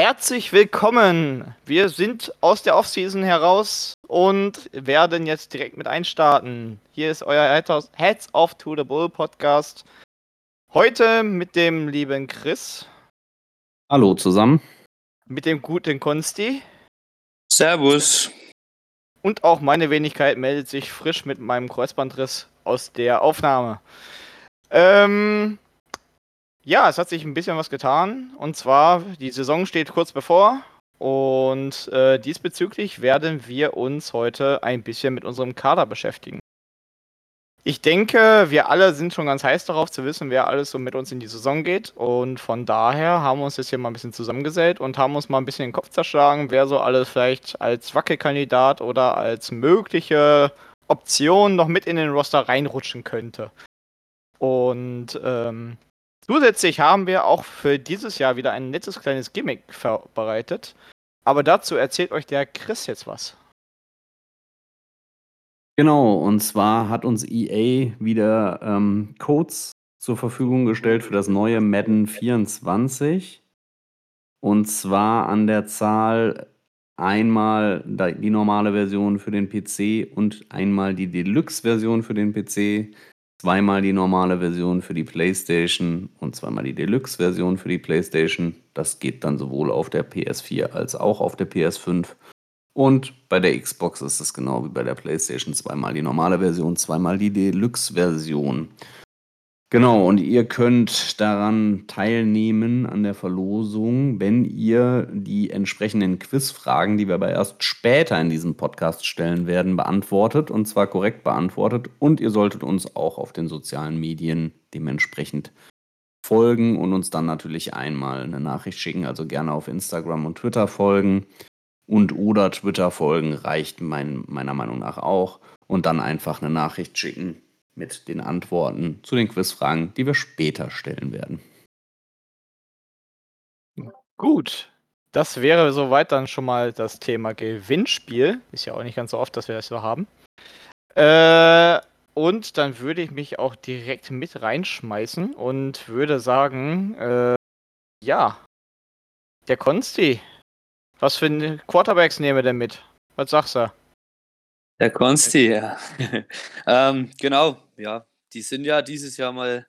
Herzlich willkommen! Wir sind aus der Offseason heraus und werden jetzt direkt mit einstarten. Hier ist euer Heads Off to the Bull Podcast. Heute mit dem lieben Chris. Hallo zusammen. Mit dem guten Konsti. Servus. Und auch meine Wenigkeit meldet sich frisch mit meinem Kreuzbandriss aus der Aufnahme. Ähm, ja, es hat sich ein bisschen was getan. Und zwar, die Saison steht kurz bevor. Und äh, diesbezüglich werden wir uns heute ein bisschen mit unserem Kader beschäftigen. Ich denke, wir alle sind schon ganz heiß darauf zu wissen, wer alles so mit uns in die Saison geht. Und von daher haben wir uns jetzt hier mal ein bisschen zusammengesellt und haben uns mal ein bisschen den Kopf zerschlagen, wer so alles vielleicht als Wackelkandidat oder als mögliche Option noch mit in den Roster reinrutschen könnte. Und ähm, Zusätzlich haben wir auch für dieses Jahr wieder ein nettes kleines Gimmick vorbereitet. Aber dazu erzählt euch der Chris jetzt was. Genau, und zwar hat uns EA wieder ähm, Codes zur Verfügung gestellt für das neue Madden 24. Und zwar an der Zahl einmal die normale Version für den PC und einmal die Deluxe-Version für den PC zweimal die normale Version für die PlayStation und zweimal die Deluxe-Version für die PlayStation. Das geht dann sowohl auf der PS4 als auch auf der PS5. Und bei der Xbox ist es genau wie bei der PlayStation zweimal die normale Version, zweimal die Deluxe-Version. Genau, und ihr könnt daran teilnehmen an der Verlosung, wenn ihr die entsprechenden Quizfragen, die wir aber erst später in diesem Podcast stellen werden, beantwortet und zwar korrekt beantwortet. Und ihr solltet uns auch auf den sozialen Medien dementsprechend folgen und uns dann natürlich einmal eine Nachricht schicken, also gerne auf Instagram und Twitter folgen. Und oder Twitter folgen reicht mein, meiner Meinung nach auch. Und dann einfach eine Nachricht schicken mit den Antworten zu den Quizfragen, die wir später stellen werden. Gut, das wäre soweit dann schon mal das Thema Gewinnspiel. Ist ja auch nicht ganz so oft, dass wir das so haben. Äh, und dann würde ich mich auch direkt mit reinschmeißen und würde sagen, äh, ja, der Konsti, was für Quarterbacks nehmen wir denn mit? Was sagst du? Der Konsti, ja. ähm, genau, ja. Die sind ja dieses Jahr mal,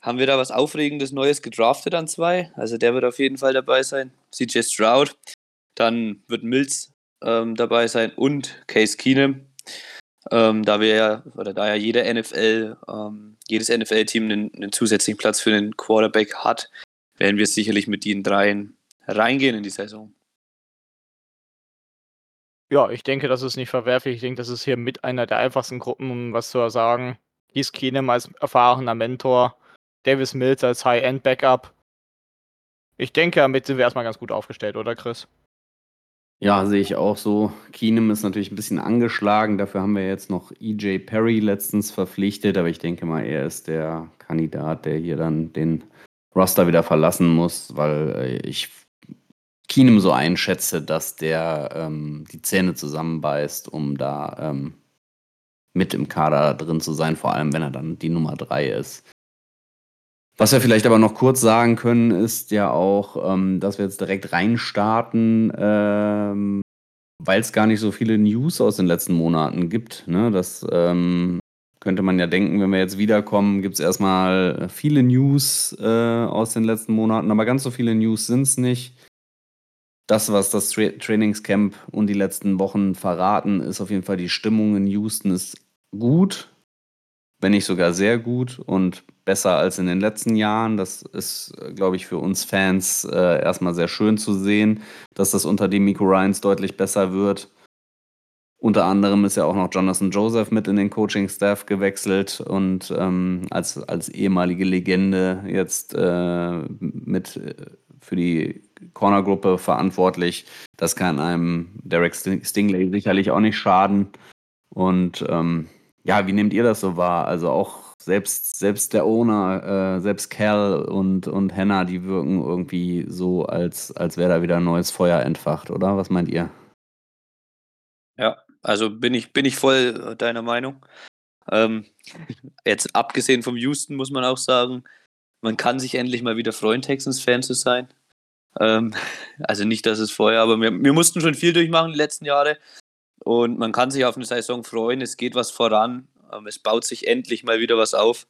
haben wir da was Aufregendes Neues gedraftet an zwei. Also der wird auf jeden Fall dabei sein. CJ Stroud. Dann wird Mills ähm, dabei sein und Case Keenum. Ähm, da wir ja, oder da ja jeder NFL, ähm, jedes NFL-Team einen, einen, zusätzlichen Platz für einen Quarterback hat, werden wir sicherlich mit den dreien reingehen in die Saison. Ja, ich denke, das ist nicht verwerflich. Ich denke, das ist hier mit einer der einfachsten Gruppen, um was zu sagen. Keith Keenum als erfahrener Mentor, Davis Mills als High-End-Backup. Ich denke, damit sind wir erstmal ganz gut aufgestellt, oder Chris? Ja, sehe ich auch so. Keenum ist natürlich ein bisschen angeschlagen. Dafür haben wir jetzt noch EJ Perry letztens verpflichtet. Aber ich denke mal, er ist der Kandidat, der hier dann den Roster wieder verlassen muss, weil äh, ich Keenum so einschätze, dass der ähm, die Zähne zusammenbeißt, um da ähm, mit im Kader drin zu sein, vor allem wenn er dann die Nummer 3 ist. Was wir vielleicht aber noch kurz sagen können, ist ja auch, ähm, dass wir jetzt direkt reinstarten, ähm, weil es gar nicht so viele News aus den letzten Monaten gibt. Ne? Das ähm, könnte man ja denken, wenn wir jetzt wiederkommen, gibt es erstmal viele News äh, aus den letzten Monaten, aber ganz so viele News sind es nicht das, was das Tra Trainingscamp und die letzten Wochen verraten, ist auf jeden Fall die Stimmung in Houston ist gut. wenn nicht sogar sehr gut und besser als in den letzten Jahren. Das ist, glaube ich, für uns Fans äh, erstmal sehr schön zu sehen, dass das unter dem Miko Ryans deutlich besser wird. Unter anderem ist ja auch noch Jonathan Joseph mit in den Coaching-Staff gewechselt und ähm, als, als ehemalige Legende jetzt äh, mit äh, für die Corner-Gruppe verantwortlich. Das kann einem Derek Stingley sicherlich auch nicht schaden. Und ähm, ja, wie nehmt ihr das so wahr? Also auch selbst, selbst der Owner, äh, selbst Cal und, und Hannah, die wirken irgendwie so, als, als wäre da wieder ein neues Feuer entfacht, oder? Was meint ihr? Ja, also bin ich, bin ich voll äh, deiner Meinung. Ähm, jetzt abgesehen vom Houston muss man auch sagen, man kann sich endlich mal wieder freuen, Texans-Fan zu sein. Ähm, also nicht, dass es vorher, aber wir, wir mussten schon viel durchmachen die letzten Jahre. Und man kann sich auf eine Saison freuen, es geht was voran, ähm, es baut sich endlich mal wieder was auf.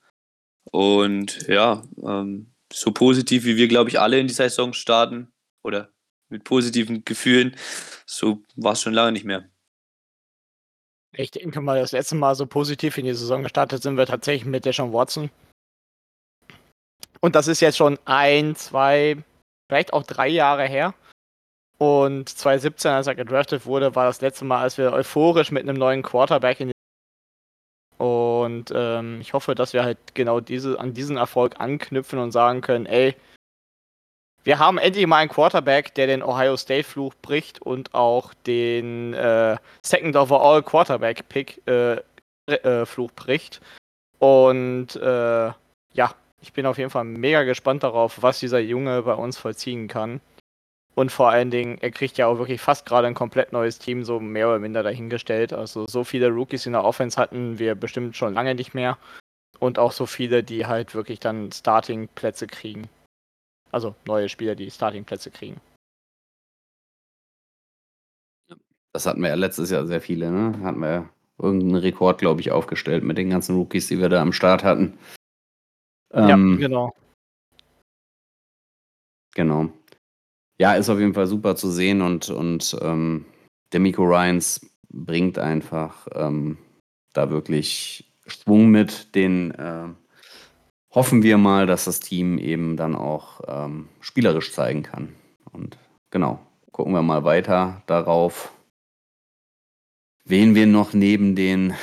Und ja, ähm, so positiv wie wir, glaube ich, alle in die Saison starten oder mit positiven Gefühlen, so war es schon lange nicht mehr. Ich denke mal, das letzte Mal so positiv in die Saison gestartet sind wir tatsächlich mit Deshaun Watson. Und das ist jetzt schon ein, zwei, vielleicht auch drei Jahre her. Und 2017, als er gedraftet wurde, war das letzte Mal, als wir euphorisch mit einem neuen Quarterback in die und ähm, ich hoffe, dass wir halt genau diese, an diesen Erfolg anknüpfen und sagen können, ey, wir haben endlich mal einen Quarterback, der den Ohio State Fluch bricht und auch den äh, Second Overall Quarterback Pick äh, äh, Fluch bricht. Und äh, ja, ich bin auf jeden Fall mega gespannt darauf, was dieser Junge bei uns vollziehen kann. Und vor allen Dingen, er kriegt ja auch wirklich fast gerade ein komplett neues Team, so mehr oder minder dahingestellt. Also so viele Rookies in der Offense hatten wir bestimmt schon lange nicht mehr. Und auch so viele, die halt wirklich dann Starting-Plätze kriegen. Also neue Spieler, die Starting-Plätze kriegen. Das hatten wir ja letztes Jahr sehr viele, ne? Hatten wir irgendeinen Rekord, glaube ich, aufgestellt mit den ganzen Rookies, die wir da am Start hatten. Ähm, ja, genau. Genau. Ja, ist auf jeden Fall super zu sehen und, und ähm, der Miko Ryans bringt einfach ähm, da wirklich Schwung mit, den äh, hoffen wir mal, dass das Team eben dann auch ähm, spielerisch zeigen kann. Und genau, gucken wir mal weiter darauf, wen wir noch neben den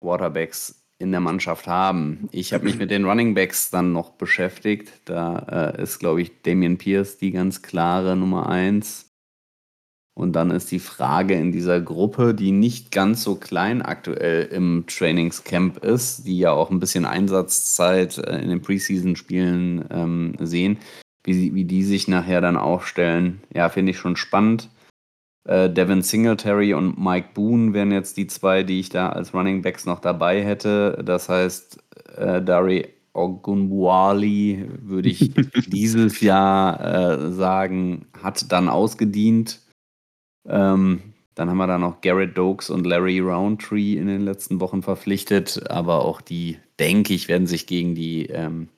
Quarterbacks in der Mannschaft haben. Ich habe mich mit den Running Backs dann noch beschäftigt. Da äh, ist, glaube ich, Damian Pierce die ganz klare Nummer eins. Und dann ist die Frage in dieser Gruppe, die nicht ganz so klein aktuell im Trainingscamp ist, die ja auch ein bisschen Einsatzzeit äh, in den Preseason-Spielen ähm, sehen, wie, wie die sich nachher dann aufstellen. Ja, finde ich schon spannend. Äh, Devin Singletary und Mike Boone wären jetzt die zwei, die ich da als Running Backs noch dabei hätte. Das heißt, äh, Dari Ogunbuali würde ich dieses Jahr äh, sagen, hat dann ausgedient. Ähm, dann haben wir da noch Garrett Dokes und Larry Roundtree in den letzten Wochen verpflichtet, aber auch die, denke ich, werden sich gegen die ähm,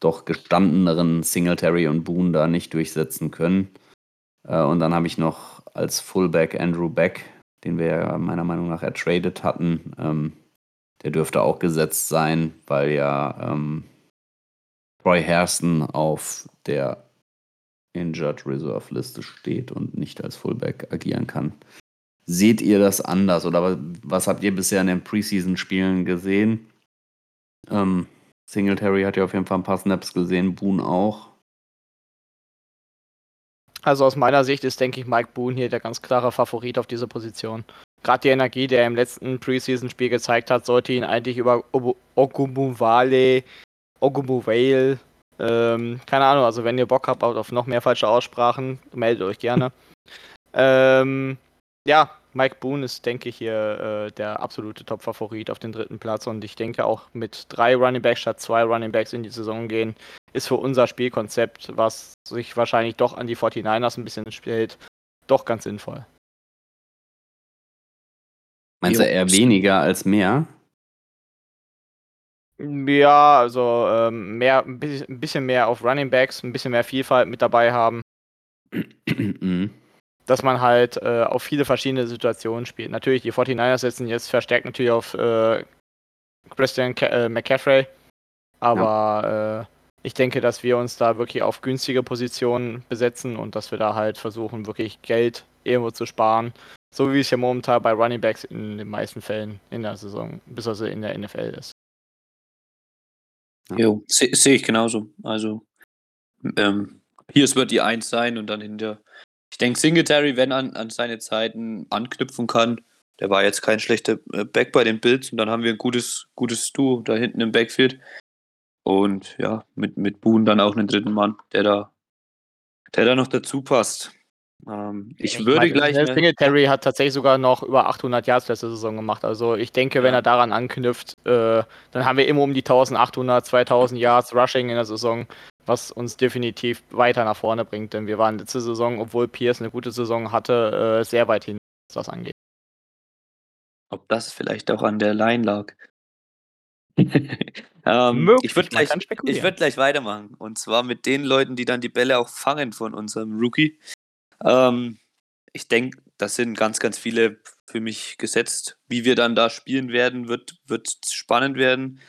doch gestandeneren Singletary und Boone da nicht durchsetzen können. Äh, und dann habe ich noch als Fullback Andrew Beck, den wir ja meiner Meinung nach ertradet hatten. Ähm, der dürfte auch gesetzt sein, weil ja ähm, Troy Hairston auf der Injured Reserve Liste steht und nicht als Fullback agieren kann. Seht ihr das anders oder was habt ihr bisher in den Preseason-Spielen gesehen? Ähm, Singletary hat ja auf jeden Fall ein paar Snaps gesehen, Boone auch. Also aus meiner Sicht ist, denke ich, Mike Boone hier der ganz klare Favorit auf dieser Position. Gerade die Energie, die er im letzten Preseason-Spiel gezeigt hat, sollte ihn eigentlich über Ogumuvale, Ogumuvale ähm, keine Ahnung, also wenn ihr Bock habt auf noch mehr falsche Aussprachen, meldet euch gerne. ähm, ja, Mike Boone ist, denke ich, hier äh, der absolute Top-Favorit auf den dritten Platz und ich denke auch mit drei Running Backs statt zwei Running Backs in die Saison gehen, ist für unser Spielkonzept, was sich wahrscheinlich doch an die 49ers ein bisschen spielt, doch ganz sinnvoll. Meinst du eher weniger als mehr? Ja, also ähm, mehr, ein bisschen mehr auf Running Backs, ein bisschen mehr Vielfalt mit dabei haben. Dass man halt äh, auf viele verschiedene Situationen spielt. Natürlich, die 49ers setzen jetzt verstärkt natürlich auf äh, Christian Ca äh, McCaffrey. Aber äh, ich denke, dass wir uns da wirklich auf günstige Positionen besetzen und dass wir da halt versuchen, wirklich Geld irgendwo zu sparen. So wie es ja momentan bei Running Backs in den meisten Fällen in der Saison, bis also in der NFL ist. Jo, sehe seh ich genauso. Also, ähm, Pierce wird die Eins sein und dann hinter. Ich denke, Singletary, wenn an, an seine Zeiten anknüpfen kann, der war jetzt kein schlechter äh, Back bei den Bills und dann haben wir ein gutes, gutes Duo da hinten im Backfield. Und ja, mit, mit Boone dann auch einen dritten Mann, der da, der da noch dazu passt. Ähm, ich, ich, würde meine, gleich. Der Singletary hat tatsächlich sogar noch über 800 Yards letzte Saison gemacht. Also ich denke, wenn er daran anknüpft, äh, dann haben wir immer um die 1800, 2000 Yards Rushing in der Saison, was uns definitiv weiter nach vorne bringt. Denn wir waren letzte Saison, obwohl Pierce eine gute Saison hatte, äh, sehr weit hin, was das angeht. Ob das vielleicht auch an der Line lag? ähm, ich würde gleich, würd gleich weitermachen. Und zwar mit den Leuten, die dann die Bälle auch fangen von unserem Rookie. Ähm, ich denke, das sind ganz, ganz viele für mich gesetzt. Wie wir dann da spielen werden, wird, wird spannend werden.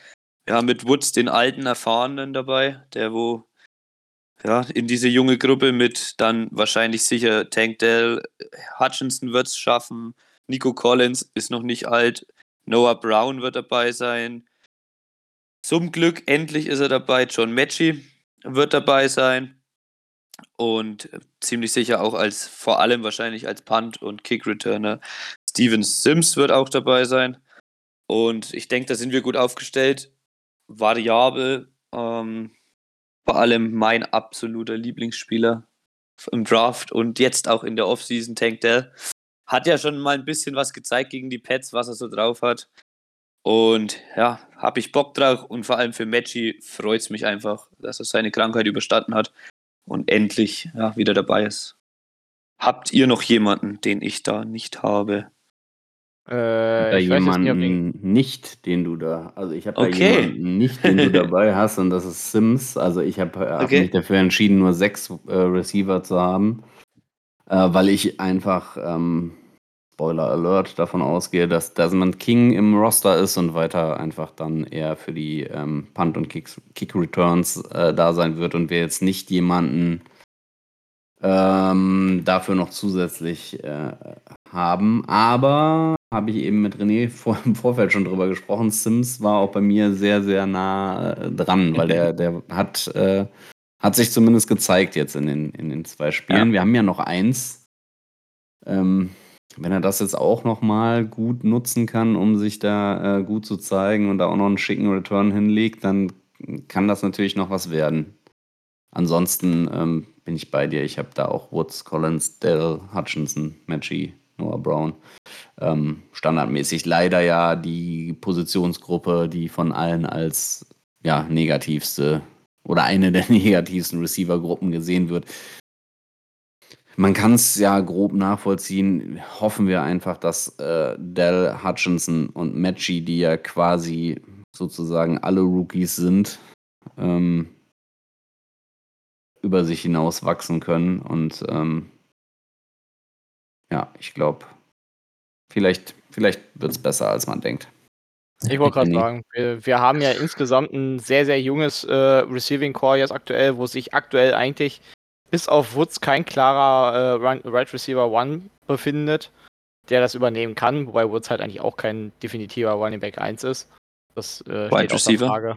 Haben mit Woods den alten Erfahrenen dabei, der wo ja, in diese junge Gruppe mit dann wahrscheinlich sicher Tank Dell, Hutchinson wird es schaffen, Nico Collins ist noch nicht alt, Noah Brown wird dabei sein. Zum Glück endlich ist er dabei, John Mechie wird dabei sein und ziemlich sicher auch als, vor allem wahrscheinlich als Punt- und Kick-Returner. Steven Sims wird auch dabei sein. Und ich denke, da sind wir gut aufgestellt. Variabel, ähm, vor allem mein absoluter Lieblingsspieler im Draft und jetzt auch in der Offseason, Tank Dell. Hat ja schon mal ein bisschen was gezeigt gegen die Pets, was er so drauf hat. Und ja, habe ich Bock drauf und vor allem für Matchy freut es mich einfach, dass er seine Krankheit überstanden hat und endlich ja, wieder dabei ist. Habt ihr noch jemanden, den ich da nicht habe? Äh, da jemanden nicht, nicht, den du da, also ich habe okay. da jemanden nicht, den du dabei hast und das ist Sims. Also ich habe äh, okay. hab mich dafür entschieden, nur sechs äh, Receiver zu haben, äh, weil ich einfach ähm, Spoiler Alert, davon ausgehe, dass Desmond King im Roster ist und weiter einfach dann eher für die ähm, Punt- und Kick-Returns äh, da sein wird und wir jetzt nicht jemanden ähm, dafür noch zusätzlich äh, haben. Aber habe ich eben mit René vor, im Vorfeld schon drüber gesprochen. Sims war auch bei mir sehr, sehr nah äh, dran, weil der, der hat, äh, hat sich zumindest gezeigt jetzt in den, in den zwei Spielen. Ja. Wir haben ja noch eins. Ähm, wenn er das jetzt auch nochmal gut nutzen kann, um sich da äh, gut zu zeigen und da auch noch einen schicken Return hinlegt, dann kann das natürlich noch was werden. Ansonsten ähm, bin ich bei dir. Ich habe da auch Woods, Collins, Dell, Hutchinson, Matchy, Noah Brown. Ähm, standardmäßig leider ja die Positionsgruppe, die von allen als ja, negativste oder eine der negativsten Receiver-Gruppen gesehen wird. Man kann es ja grob nachvollziehen. Hoffen wir einfach, dass äh, Dell, Hutchinson und Matchy, die ja quasi sozusagen alle Rookies sind, ähm, über sich hinaus wachsen können. Und ähm, ja, ich glaube, vielleicht, vielleicht wird es besser, als man denkt. Ich wollte gerade sagen, wir, wir, haben ja insgesamt ein sehr, sehr junges äh, Receiving Core jetzt aktuell, wo sich aktuell eigentlich bis auf Woods kein klarer äh, Right Receiver One befindet, der das übernehmen kann, wobei Woods halt eigentlich auch kein definitiver Running Back 1 ist. Das äh, Wide Receiver. Frage.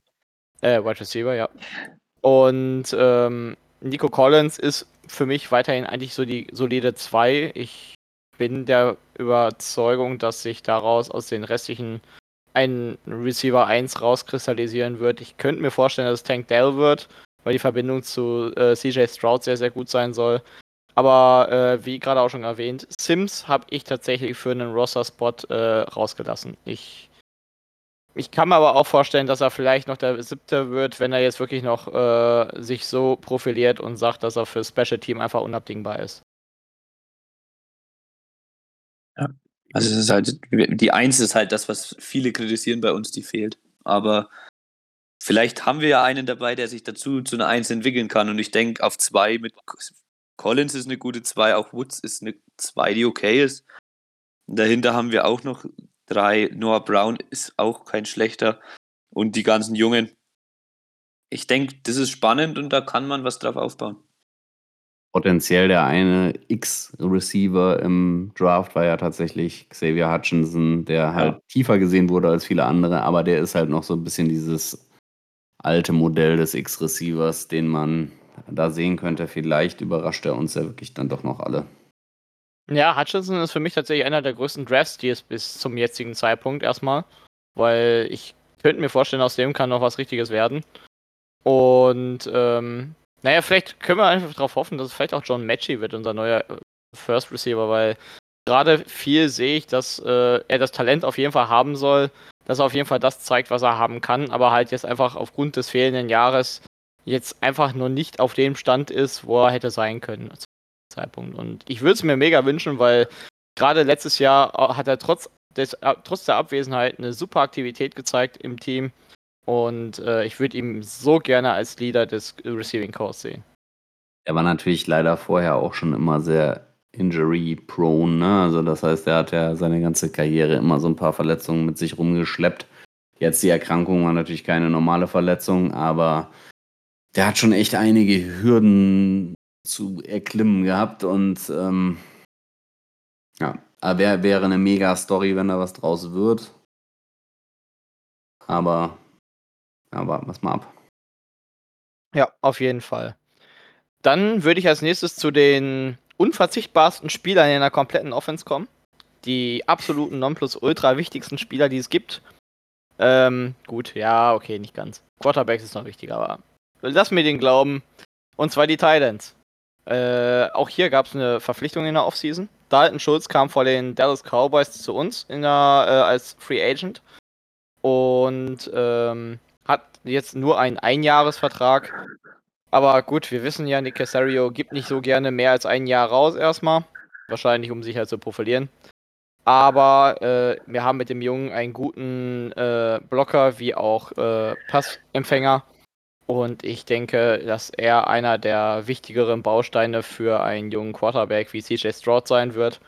Äh, Wide Receiver, ja. Und ähm, Nico Collins ist für mich weiterhin eigentlich so die solide 2. Ich bin der Überzeugung, dass sich daraus aus den restlichen ein Receiver 1 rauskristallisieren wird. Ich könnte mir vorstellen, dass es Tank Dell wird, weil die Verbindung zu äh, CJ Stroud sehr, sehr gut sein soll. Aber äh, wie gerade auch schon erwähnt, Sims habe ich tatsächlich für einen Roster-Spot äh, rausgelassen. Ich, ich kann mir aber auch vorstellen, dass er vielleicht noch der siebte wird, wenn er jetzt wirklich noch äh, sich so profiliert und sagt, dass er für Special Team einfach unabdingbar ist. Ja, also es ist halt, die Eins ist halt das, was viele kritisieren bei uns, die fehlt. Aber Vielleicht haben wir ja einen dabei, der sich dazu zu einer Eins entwickeln kann. Und ich denke, auf zwei mit Collins ist eine gute zwei, auch Woods ist eine zwei, die okay ist. Und dahinter haben wir auch noch Drei, Noah Brown ist auch kein schlechter. Und die ganzen Jungen. Ich denke, das ist spannend und da kann man was drauf aufbauen. Potenziell der eine X-Receiver im Draft war ja tatsächlich Xavier Hutchinson, der halt Ja. tiefer gesehen wurde als viele andere, aber der ist halt noch so ein bisschen dieses alte Modell des X-Receivers, den man da sehen könnte. Vielleicht überrascht er uns ja wirklich dann doch noch alle. Ja, Hutchinson ist für mich tatsächlich einer der größten Draft-Steals bis zum jetzigen Zeitpunkt erstmal. Weil ich könnte mir vorstellen, aus dem kann noch was Richtiges werden. Und, ähm, naja, vielleicht können wir einfach darauf hoffen, dass vielleicht auch John Matchy wird, unser neuer äh, First Receiver, weil gerade viel sehe ich, dass äh, er das Talent auf jeden Fall haben soll, dass er auf jeden Fall das zeigt, was er haben kann, aber halt jetzt einfach aufgrund des fehlenden Jahres jetzt einfach nur nicht auf dem Stand ist, wo er hätte sein können. Zeitpunkt. Und ich würde es mir mega wünschen, weil gerade letztes Jahr äh, hat er trotz, des, äh, trotz der Abwesenheit eine super Aktivität gezeigt im Team. Und äh, ich würde ihn so gerne als Leader des Receiving Corps sehen. Er war natürlich leider vorher auch schon immer sehr injury-prone. Ne? Also das heißt, er hat ja seine ganze Karriere immer so ein paar Verletzungen mit sich rumgeschleppt. Jetzt die Erkrankung war natürlich keine normale Verletzung, aber der hat schon echt einige Hürden zu erklimmen gehabt und ähm, ja, wär, wäre eine mega Story, wenn da was draus wird. Aber ja, warten wir es mal ab. Ja, auf jeden Fall. Dann würde ich als nächstes zu den unverzichtbarsten Spielern in der kompletten Offense kommen. Die absoluten Nonplusultra wichtigsten Spieler, die es gibt. Ähm, gut, ja, okay, nicht ganz. Quarterbacks ist noch wichtiger, aber lass mir den glauben. Und zwar die Titans. Äh, auch hier gab es eine Verpflichtung in der Offseason. Dalton Schulz kam vor den Dallas Cowboys zu uns der, äh, als Free Agent und ähm, hat jetzt nur einen Einjahresvertrag. Aber gut, wir wissen ja, Nick Casario gibt nicht so gerne mehr als ein Jahr raus erstmal. Wahrscheinlich, um sich halt zu profilieren. Aber äh, wir haben mit dem Jungen einen guten äh, Blocker wie auch äh, Passempfänger. Und ich denke, dass er einer der wichtigeren Bausteine für einen jungen Quarterback wie CJ Stroud sein wird.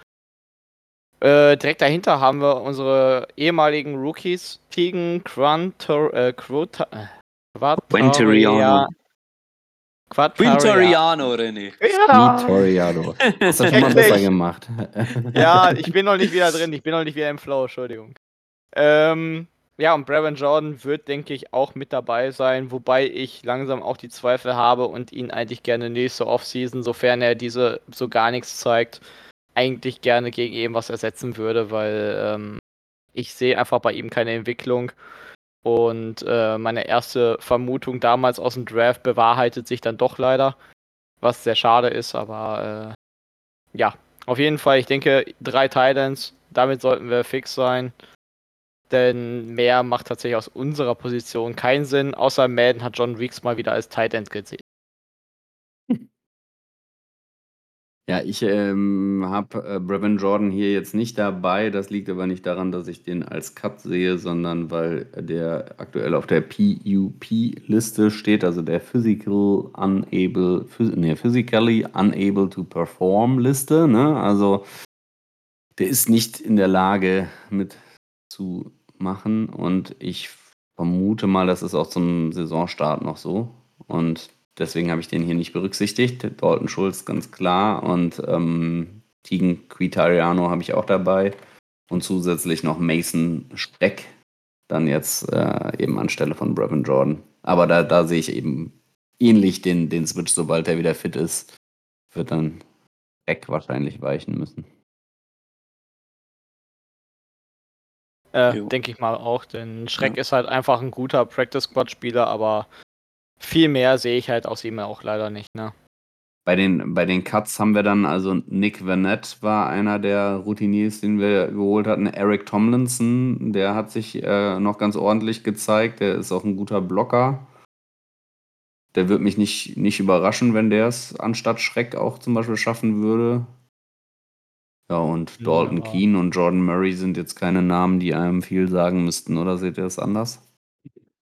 Äh, direkt dahinter haben wir unsere ehemaligen Rookies, Tegan Quantor, äh, Quota, äh, Quintariano. Quattariano. Quintariano, René. Ja. Toriado. Das hat schon mal besser gemacht. ja, ich bin noch nicht wieder drin, ich bin noch nicht wieder im Flow, Entschuldigung. Ähm, ja, und Brevin Jordan wird, denke ich, auch mit dabei sein, wobei ich langsam auch die Zweifel habe und ihn eigentlich gerne nächste Offseason, sofern er diese so gar nichts zeigt, eigentlich gerne gegen irgendwas ersetzen würde, weil ähm, ich sehe einfach bei ihm keine Entwicklung. Und äh, meine erste Vermutung damals aus dem Draft bewahrheitet sich dann doch leider, was sehr schade ist, aber äh, ja, auf jeden Fall, ich denke, drei Titans, damit sollten wir fix sein. Denn mehr macht tatsächlich aus unserer Position keinen Sinn, außer Madden hat John Weeks mal wieder als Tight gesehen. Ja, ich ähm, habe äh, Brevin Jordan hier jetzt nicht dabei. Das liegt aber nicht daran, dass ich den als Cut sehe, sondern weil der aktuell auf der PUP-Liste steht, also der Physical Unable, phys nee, Physically Unable to Perform Liste. Ne? Also der ist nicht in der Lage mitzumachen und ich vermute mal, das ist auch zum Saisonstart noch so. Und Deswegen habe ich den hier nicht berücksichtigt. Dalton Schulz ganz klar und ähm, Tegan Quitariano habe ich auch dabei. Und zusätzlich noch Mason Speck, dann jetzt äh, eben anstelle von Brevin Jordan. Aber da, da sehe ich eben ähnlich den, den Switch, sobald er wieder fit ist, wird dann Speck wahrscheinlich weichen müssen. Äh, denke ich mal auch, denn Schreck ist halt einfach ein guter Practice-Squad-Spieler, aber viel mehr sehe ich halt aus ihm auch leider nicht. Ne? Bei den, bei den Cuts haben wir dann, also Nick Vanette war einer der Routiniers, den wir geholt hatten. Eric Tomlinson, der hat sich äh, noch ganz ordentlich gezeigt. Der ist auch ein guter Blocker. Der wird mich nicht, nicht überraschen, wenn der es anstatt Schreck auch zum Beispiel schaffen würde. Ja, und Dalton Ja. Keane und Jordan Murray sind jetzt keine Namen, die einem viel sagen müssten, oder seht ihr das anders?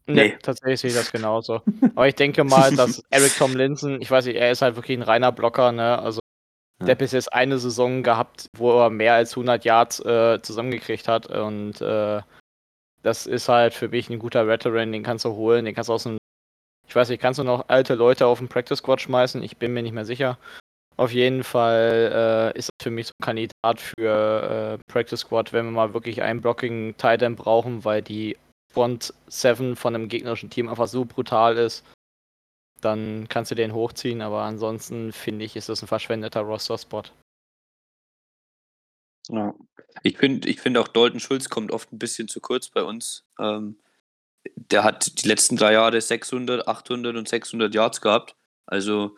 Nee, Nee. tatsächlich sehe ich das genauso. Aber ich denke mal, dass Eric Tomlinson, ich weiß nicht, er ist halt wirklich ein reiner Blocker, ne? Also Der hat bis jetzt eine Saison gehabt, wo er mehr als 100 Yards äh, zusammengekriegt hat. Und äh, das ist halt für mich ein guter Veteran, den kannst du holen, den kannst du aus dem. Ich weiß nicht, kannst du noch alte Leute auf den Practice Squad schmeißen? Ich bin mir nicht mehr sicher. Auf jeden Fall äh, ist das für mich so ein Kandidat für äh, Practice Squad, wenn wir mal wirklich einen Blocking Titan brauchen, weil die Front 7 von einem gegnerischen Team einfach so brutal ist. Dann kannst du den hochziehen, aber ansonsten finde ich, ist das ein verschwendeter Roster-Spot. Ja. Ich finde ich find auch Dalton Schulz kommt oft ein bisschen zu kurz bei uns. Ähm, der hat die letzten drei Jahre 600, 800 und 600 Yards gehabt. Also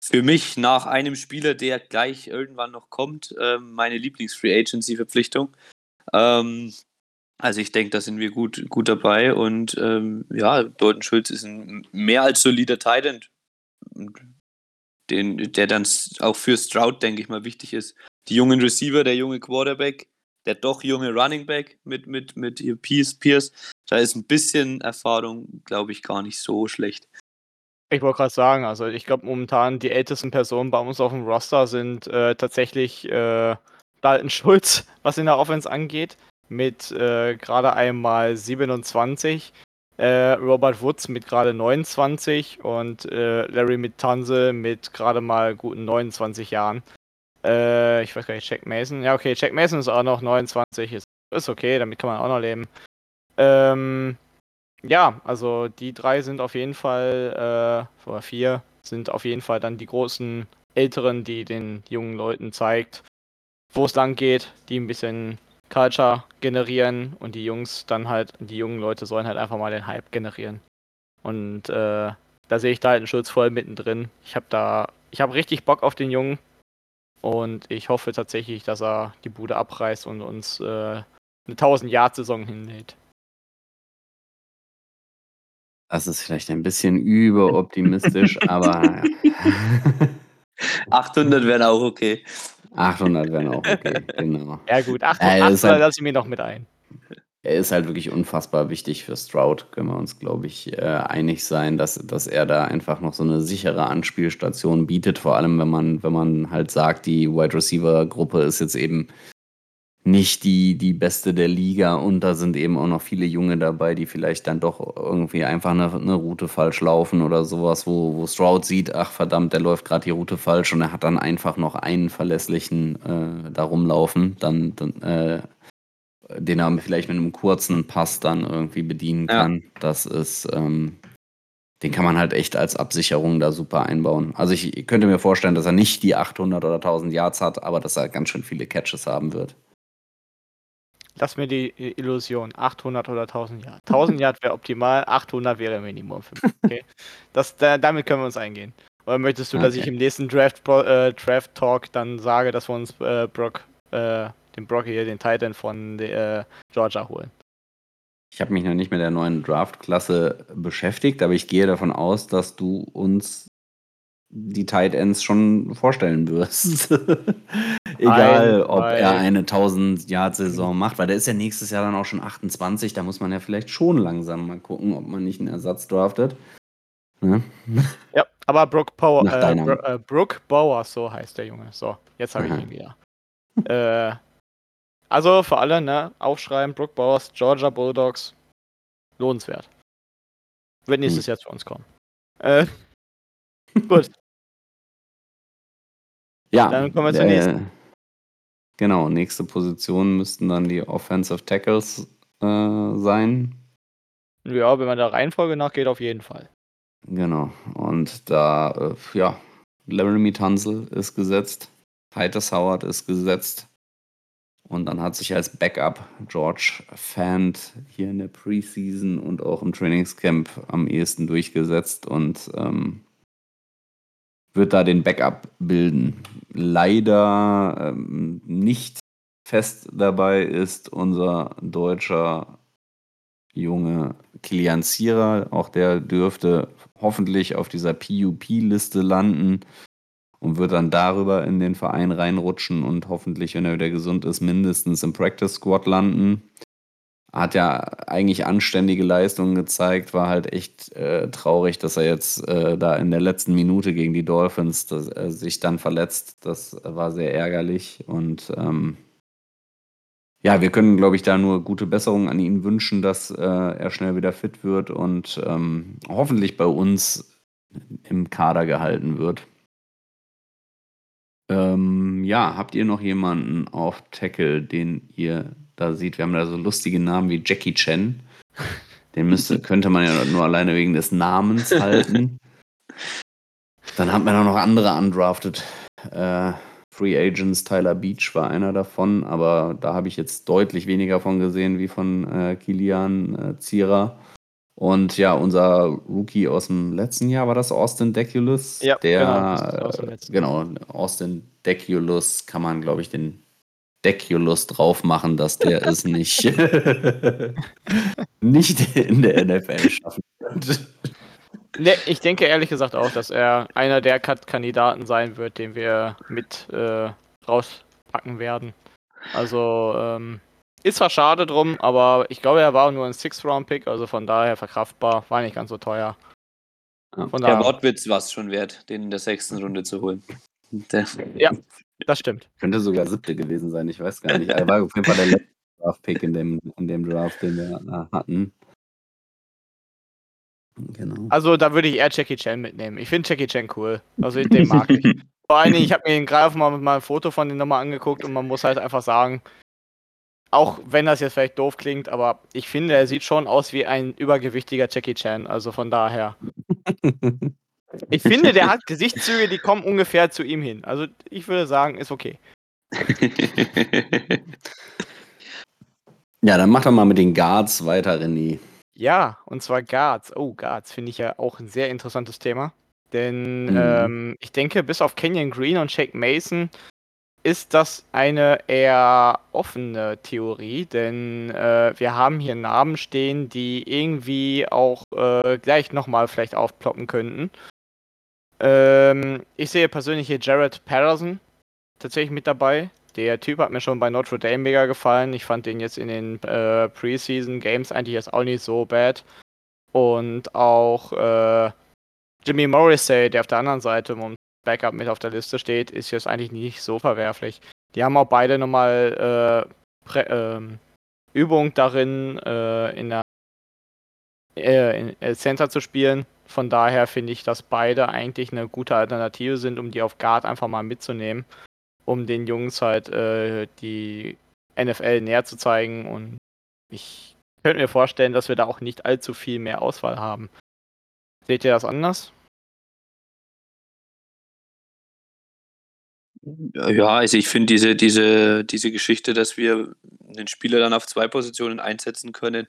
für mich nach einem Spieler, der gleich irgendwann noch kommt, äh, meine Lieblings-Free Agency-Verpflichtung. Ähm, also ich denke, da sind wir gut, gut dabei und ähm, ja, Dalton Schulz ist ein mehr als solider Titan, den, der dann auch für Stroud, denke ich mal, wichtig ist. Die jungen Receiver, der junge Quarterback, der doch junge Running Back mit, mit, mit Pierce, Pierce, da ist ein bisschen Erfahrung, glaube ich, gar nicht so schlecht. Ich wollte gerade sagen, also ich glaube momentan die ältesten Personen bei uns auf dem Roster sind äh, tatsächlich äh, Dalton Schulz, was in der Offense angeht, mit äh, gerade einmal 27, äh, Robert Woods mit gerade 29 und äh, Larry mit Tanse mit gerade mal guten 29 Jahren. Äh, ich weiß gar nicht, Jack Mason. Ja, okay, Jack Mason ist auch noch 29, ist, ist okay, damit kann man auch noch leben. Ähm, ja, also die drei sind auf jeden Fall, äh, oder vier, sind auf jeden Fall dann die großen Älteren, die den jungen Leuten zeigt, wo es lang geht, die ein bisschen Culture generieren und die Jungs dann halt, die jungen Leute sollen halt einfach mal den Hype generieren. Und äh, da sehe ich da halt einen Schutz voll mittendrin. Ich habe da, ich habe richtig Bock auf den Jungen und ich hoffe tatsächlich, dass er die Bude abreißt und uns äh, eine 1000-Jahr-Saison hinlegt. Das ist vielleicht ein bisschen überoptimistisch, aber. 800 wären auch okay. 800 wären auch okay, genau. Ja, gut, 800, äh, 800 halt, lasse ich mir noch mit ein. Er ist halt wirklich unfassbar wichtig für Stroud, können wir uns, glaube ich, äh, einig sein, dass, dass er da einfach noch so eine sichere Anspielstation bietet, vor allem wenn man, wenn man halt sagt, die Wide Receiver-Gruppe ist jetzt eben nicht die, die beste der Liga und da sind eben auch noch viele Junge dabei, die vielleicht dann doch irgendwie einfach eine, eine Route falsch laufen oder sowas, wo, wo Stroud sieht, ach verdammt, der läuft gerade die Route falsch und er hat dann einfach noch einen verlässlichen äh, da rumlaufen, dann, dann äh, den er vielleicht mit einem kurzen Pass dann irgendwie bedienen kann. Ja. Das ist, ähm, den kann man halt echt als Absicherung da super einbauen. Also ich, ich könnte mir vorstellen, dass er nicht die 800 oder 1000 Yards hat, aber dass er ganz schön viele Catches haben wird. Lass mir die Illusion. 800 oder 1000 Yard. 1000 Yard wäre optimal, 800 wäre Minimum für mich. Okay? Das, da, damit können wir uns eingehen. Oder möchtest du, okay. dass ich im nächsten Draft, äh, Draft Talk dann sage, dass wir uns äh, Brock, äh, den Brock hier, den Titan von äh, Georgia holen? Ich habe mich noch nicht mit der neuen Draft-Klasse beschäftigt, aber ich gehe davon aus, dass du uns die Tight Ends schon vorstellen wirst. Egal, ob er eine 1000 Yard Saison macht, weil der ist ja nächstes Jahr dann auch schon 28, da muss man ja vielleicht schon langsam mal gucken, ob man nicht einen Ersatz draftet. Ne? Ja, aber Brooke Power, äh, Bro, äh, Brooke Bauer, so heißt der Junge. So, jetzt habe ich ihn wieder. äh, also für alle, ne, aufschreiben, Brooke Bowers, Georgia Bulldogs, lohnenswert. Wird nächstes hm. Jahr zu uns kommen. Äh, gut. Ja. Dann kommen wir zur äh, nächsten. Genau, nächste Position müssten dann die Offensive Tackles äh, sein. Ja, wenn man der Reihenfolge nachgeht, auf jeden Fall. Genau. Und da, äh, ja, Laramie Tunzel ist gesetzt, Titus Howard ist gesetzt. Und dann hat sich als Backup George Fant hier in der Preseason und auch im Trainingscamp am ehesten durchgesetzt. Und ähm, wird da den Backup bilden. Leider ähm, nicht fest dabei ist unser deutscher Junge Kilian Zierer. Auch der dürfte hoffentlich auf dieser PUP-Liste landen und wird dann darüber in den Verein reinrutschen und hoffentlich, wenn er wieder gesund ist, mindestens im Practice Squad landen. Hat ja eigentlich anständige Leistungen gezeigt, war halt echt äh, traurig, dass er jetzt äh, da in der letzten Minute gegen die Dolphins dass, äh, sich dann verletzt. Das war sehr ärgerlich und ähm, ja, wir können, glaube ich, da nur gute Besserungen an ihn wünschen, dass äh, er schnell wieder fit wird und ähm, hoffentlich bei uns im Kader gehalten wird. Ähm, ja, habt ihr noch jemanden auf Tackle, den ihr da seht? Wir haben da so lustige Namen wie Jackie Chen. Den müsste, könnte man ja nur alleine wegen des Namens halten. Dann hat man auch noch andere undrafted. Äh, Free Agents, Tyler Beach war einer davon, aber da habe ich jetzt deutlich weniger von gesehen wie von äh, Kilian äh, Zierer. Und ja, unser Rookie aus dem letzten Jahr war das Austin Deculus. Ja, der, genau, aus dem äh, letzten genau, Austin Deculus kann man, glaube ich, den Deculus drauf machen, dass der es nicht, nicht in der NFL schaffen wird. Ne, ich denke ehrlich gesagt auch, dass er einer der Kandidaten sein wird, den wir mit äh, rauspacken werden. Also, ähm, ist zwar schade drum, aber ich glaube, er war nur ein Six-Round-Pick, also von daher verkraftbar, war nicht ganz so teuer. Von der Wortwitz war es schon wert, den in der sechsten Runde zu holen. Der ja, das stimmt. Könnte sogar siebte gewesen sein, ich weiß gar nicht. Er war auf jeden Fall der letzte Draft-Pick in dem, in dem Draft, den wir hatten. Genau. Also da würde ich eher Jackie Chan mitnehmen. Ich finde Jackie Chan cool. Also den mag ich. Vor allen Dingen, ich habe mir gerade mal, mal ein Foto von dem nochmal angeguckt und man muss halt einfach sagen, auch wenn das jetzt vielleicht doof klingt, aber ich finde, er sieht schon aus wie ein übergewichtiger Jackie Chan. Also von daher. ich finde, der hat Gesichtszüge, die kommen ungefähr zu ihm hin. Also ich würde sagen, ist okay. ja, dann mach doch mal mit den Guards weiter, René. Ja, und zwar Guards. Oh, Guards finde ich ja auch ein sehr interessantes Thema. Denn mhm. ähm, ich denke, bis auf Kenyon Green und Shake Mason ist das eine eher offene Theorie, denn äh, wir haben hier Namen stehen, die irgendwie auch äh, gleich nochmal vielleicht aufploppen könnten. Ähm, ich sehe persönlich hier Jared Patterson tatsächlich mit dabei. Der Typ hat mir schon bei Notre Dame mega gefallen. Ich fand den jetzt in den äh, Preseason Games eigentlich jetzt auch nicht so bad. Und auch äh, Jimmy Morrissey, der auf der anderen Seite um Backup mit auf der Liste steht, ist jetzt eigentlich nicht so verwerflich. Die haben auch beide nochmal äh, äh, Übung darin, äh, in der äh, in, äh, Center zu spielen. Von daher finde ich, dass beide eigentlich eine gute Alternative sind, um die auf Guard einfach mal mitzunehmen um den Jungs halt äh, die NFL näher zu zeigen. Und ich könnte mir vorstellen, dass wir da auch nicht allzu viel mehr Auswahl haben. Seht ihr das anders? Ja, also ich finde diese, diese, diese Geschichte, dass wir einen Spieler dann auf zwei Positionen einsetzen können,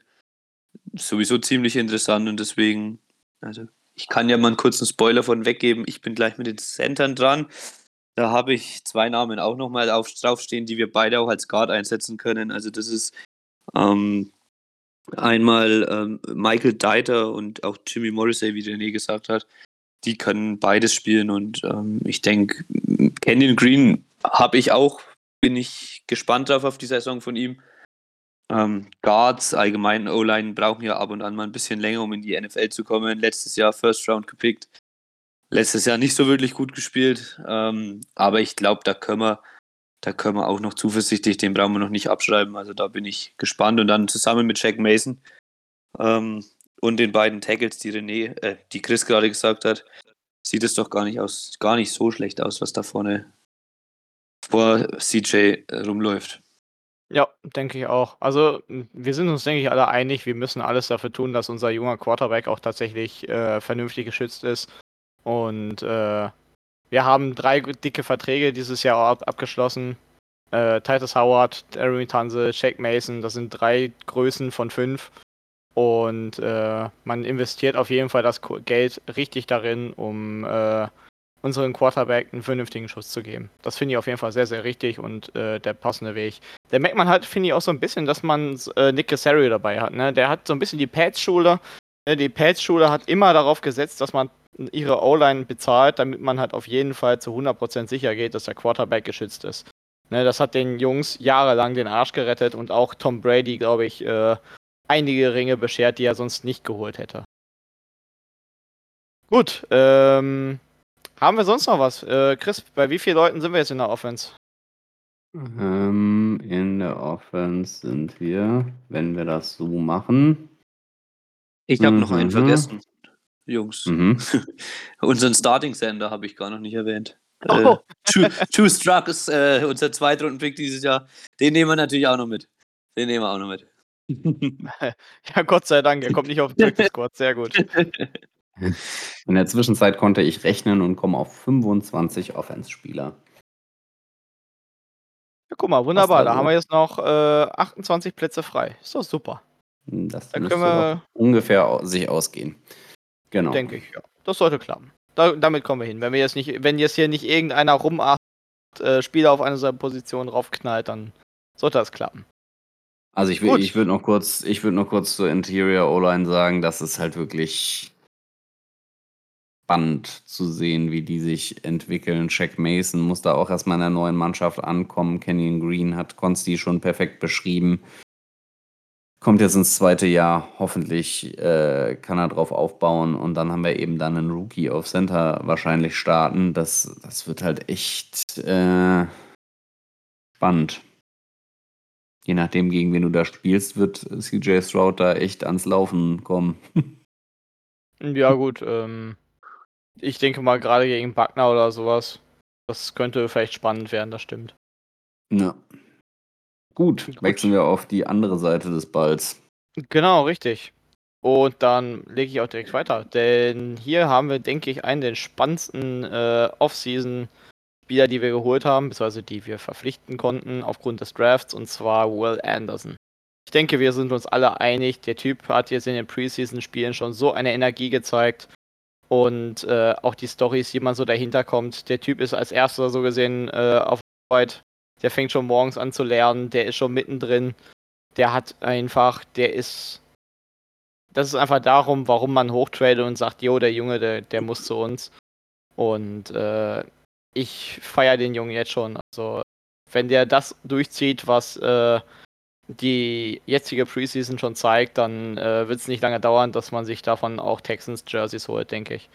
sowieso ziemlich interessant und deswegen, also ich kann ja mal einen kurzen Spoiler von weggeben. Ich bin gleich mit den Centern dran. Da habe ich zwei Namen auch nochmal auf, draufstehen, die wir beide auch als Guard einsetzen können. Also das ist ähm, einmal ähm, Michael Deiter und auch Jimmy Morrissey, wie René gesagt hat. Die können beides spielen und ähm, ich denke, Canyon Green habe ich auch, bin ich gespannt drauf auf die Saison von ihm. Ähm, Guards, allgemein O-Line brauchen ja ab und an mal ein bisschen länger, um in die NFL zu kommen. Letztes Jahr First Round gepickt letztes Jahr nicht so wirklich gut gespielt. Ähm, aber ich glaube, da können wir, da können wir auch noch zuversichtlich, den brauchen wir noch nicht abschreiben. Also da bin ich gespannt. Und dann zusammen mit Jack Mason ähm, und den beiden Tackles, die René, äh, die Chris gerade gesagt hat, sieht es doch gar nicht aus, gar nicht so schlecht aus, was da vorne vor CJ rumläuft. Ja, denke ich auch. Also wir sind uns, denke ich, alle einig, wir müssen alles dafür tun, dass unser junger Quarterback auch tatsächlich äh, vernünftig geschützt ist. Und äh, wir haben drei dicke Verträge dieses Jahr ab abgeschlossen. Äh, Titus Howard, Aaron Tanze, Shake Mason, das sind drei Größen von fünf. Und äh, man investiert auf jeden Fall das Geld richtig darin, um äh, unseren Quarterback einen vernünftigen Schuss zu geben. Das finde ich auf jeden Fall sehr, sehr richtig und äh, der passende Weg. Der merkt man halt, finde ich, auch so ein bisschen, dass man äh, Nick Casario dabei hat. Ne? Der hat so ein bisschen die Pads-Schule. Ne? Die Pads-Schule hat immer darauf gesetzt, dass man ihre O-Line bezahlt, damit man halt auf jeden Fall zu 100% sicher geht, dass der Quarterback geschützt ist. Ne, das hat den Jungs jahrelang den Arsch gerettet und auch Tom Brady, glaube ich, äh, einige Ringe beschert, die er sonst nicht geholt hätte. Gut, ähm, haben wir sonst noch was? Äh, Chris, bei wie vielen Leuten sind wir jetzt in der Offense? Ähm, in der Offense sind wir, wenn wir das so machen. Ich habe noch einen Mhm. vergessen, Jungs. Mhm. Unseren Starting Sender habe ich gar noch nicht erwähnt. Oh. Äh, True Struck ist äh, unser Zweitrunden-Pick dieses Jahr. Den nehmen wir natürlich auch noch mit. Den nehmen wir auch noch mit. Ja, Gott sei Dank, er kommt nicht auf den Practice Squad. Sehr gut. In der Zwischenzeit konnte ich rechnen und komme auf 25 Offense-Spieler. Ja, guck mal, wunderbar. da haben wir jetzt noch äh, 28 Plätze frei. Ist doch super, Das Da können wir- ungefähr sich ausgehen. Genau. denke ich. Ja. Das sollte klappen. Da, damit kommen wir hin. Wenn wir jetzt nicht, wenn jetzt hier nicht irgendeiner rumacht, äh, Spieler auf eine seiner Positionen raufknallt, dann sollte das klappen. Also ich, will, ich würde noch kurz, ich würde noch kurz zur Interior O-Line sagen, dass es halt wirklich spannend zu sehen, wie die sich entwickeln. Shaq Mason muss da auch erstmal in der neuen Mannschaft ankommen. Kenyon Green hat Consti schon perfekt beschrieben. Kommt jetzt ins zweite Jahr. Hoffentlich äh, kann er drauf aufbauen. Und dann haben wir eben dann einen Rookie auf Center wahrscheinlich starten. Das, das wird halt echt äh, spannend. Je nachdem, gegen wen du da spielst, wird CJ Stroud da echt ans Laufen kommen. Ja, gut. Ähm, ich denke mal, gerade gegen Buckner oder sowas, das könnte vielleicht spannend werden, das stimmt. Ja. Gut, Gut. wechseln wir auf die andere Seite des Balls. Genau, richtig. Und dann lege ich auch direkt weiter. Denn hier haben wir, denke ich, einen der spannendsten äh, Offseason-Spieler, die wir geholt haben, beziehungsweise die wir verpflichten konnten aufgrund des Drafts, und zwar Will Anderson. Ich denke, wir sind uns alle einig, der Typ hat jetzt in den Preseason-Spielen schon so eine Energie gezeigt. Und äh, auch die Stories, die man so dahinter kommt. Der Typ ist als erster so gesehen äh, auf Arbeit. Der fängt schon morgens an zu lernen, der ist schon mittendrin. Der hat einfach, der ist das ist einfach darum, warum man hochtradet und sagt, jo, der Junge, der, der muss zu uns. Und äh, ich feiere den Jungen jetzt schon. Also, wenn der das durchzieht, was äh, die jetzige Preseason schon zeigt, dann äh, wird es nicht lange dauern, dass man sich davon auch Texans Jerseys holt, denke ich.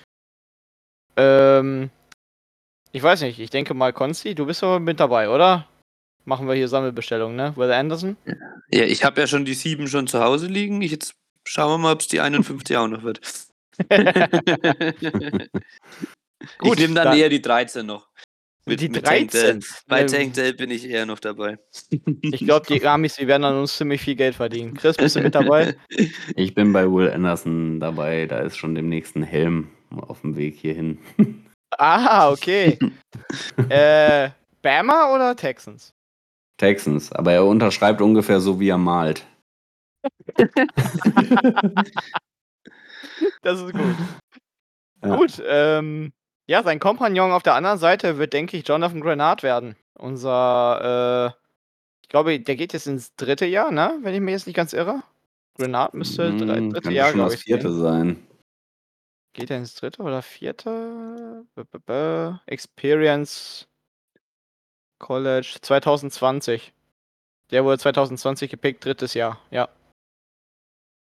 Ähm, ich weiß nicht, ich denke mal, Konsti, du bist aber mit dabei, oder? Machen wir hier Sammelbestellung, ne? Will Anderson? Ja, ich habe ja schon die sieben schon zu Hause liegen. Ich jetzt schauen wir mal, ob es die 51 auch noch wird. Gut, ich nehme dann, dann- eher die 13 noch. Die Tank 13. Dell. Bei Ähm, Tank Dell bin ich eher noch dabei. Ich glaube, die Amis, die werden an uns ziemlich viel Geld verdienen. Chris, bist du mit dabei? Ich bin bei Will Anderson dabei, da ist schon dem nächsten Helm auf dem Weg hierhin. Ah, okay. äh, Bama oder Texans? Texans, aber er unterschreibt ungefähr so, wie er malt. Das ist gut. Ja. Gut, ähm, ja, sein Kompagnon auf der anderen Seite wird, denke ich, Jonathan Grenard werden. Unser, äh, ich glaube, der geht jetzt ins dritte Jahr, ne? Wenn ich mich jetzt nicht ganz irre. Grenard müsste drei, Hm, dritte Jahr, schon glaube das ich. vierte gehen. sein. Geht er ins dritte oder vierte? B -b -b Experience College 2020. Der wurde 2020 gepickt, drittes Jahr, ja.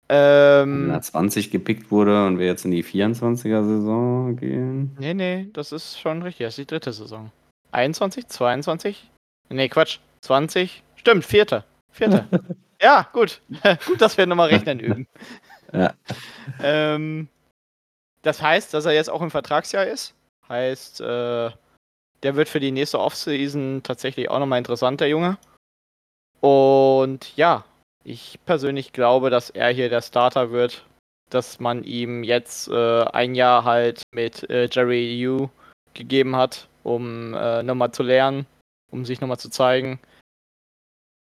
Wenn Ähm, er 20 gepickt wurde und wir jetzt in die 24er-Saison gehen. nee, nee, das ist schon richtig. Das ist die dritte Saison. 21, 22? Nee, Quatsch. 20? Stimmt, vierte. Vierte. ja, gut. gut, dass wir nochmal rechnen üben. Ja. Ähm, das heißt, dass er jetzt auch im Vertragsjahr ist. Heißt, äh, der wird für die nächste Offseason tatsächlich auch nochmal interessant, der Junge. Und ja, ich persönlich glaube, dass er hier der Starter wird. Dass man ihm jetzt äh, ein Jahr halt mit äh, Jerry Yu gegeben hat, um äh, nochmal zu lernen, um sich nochmal zu zeigen.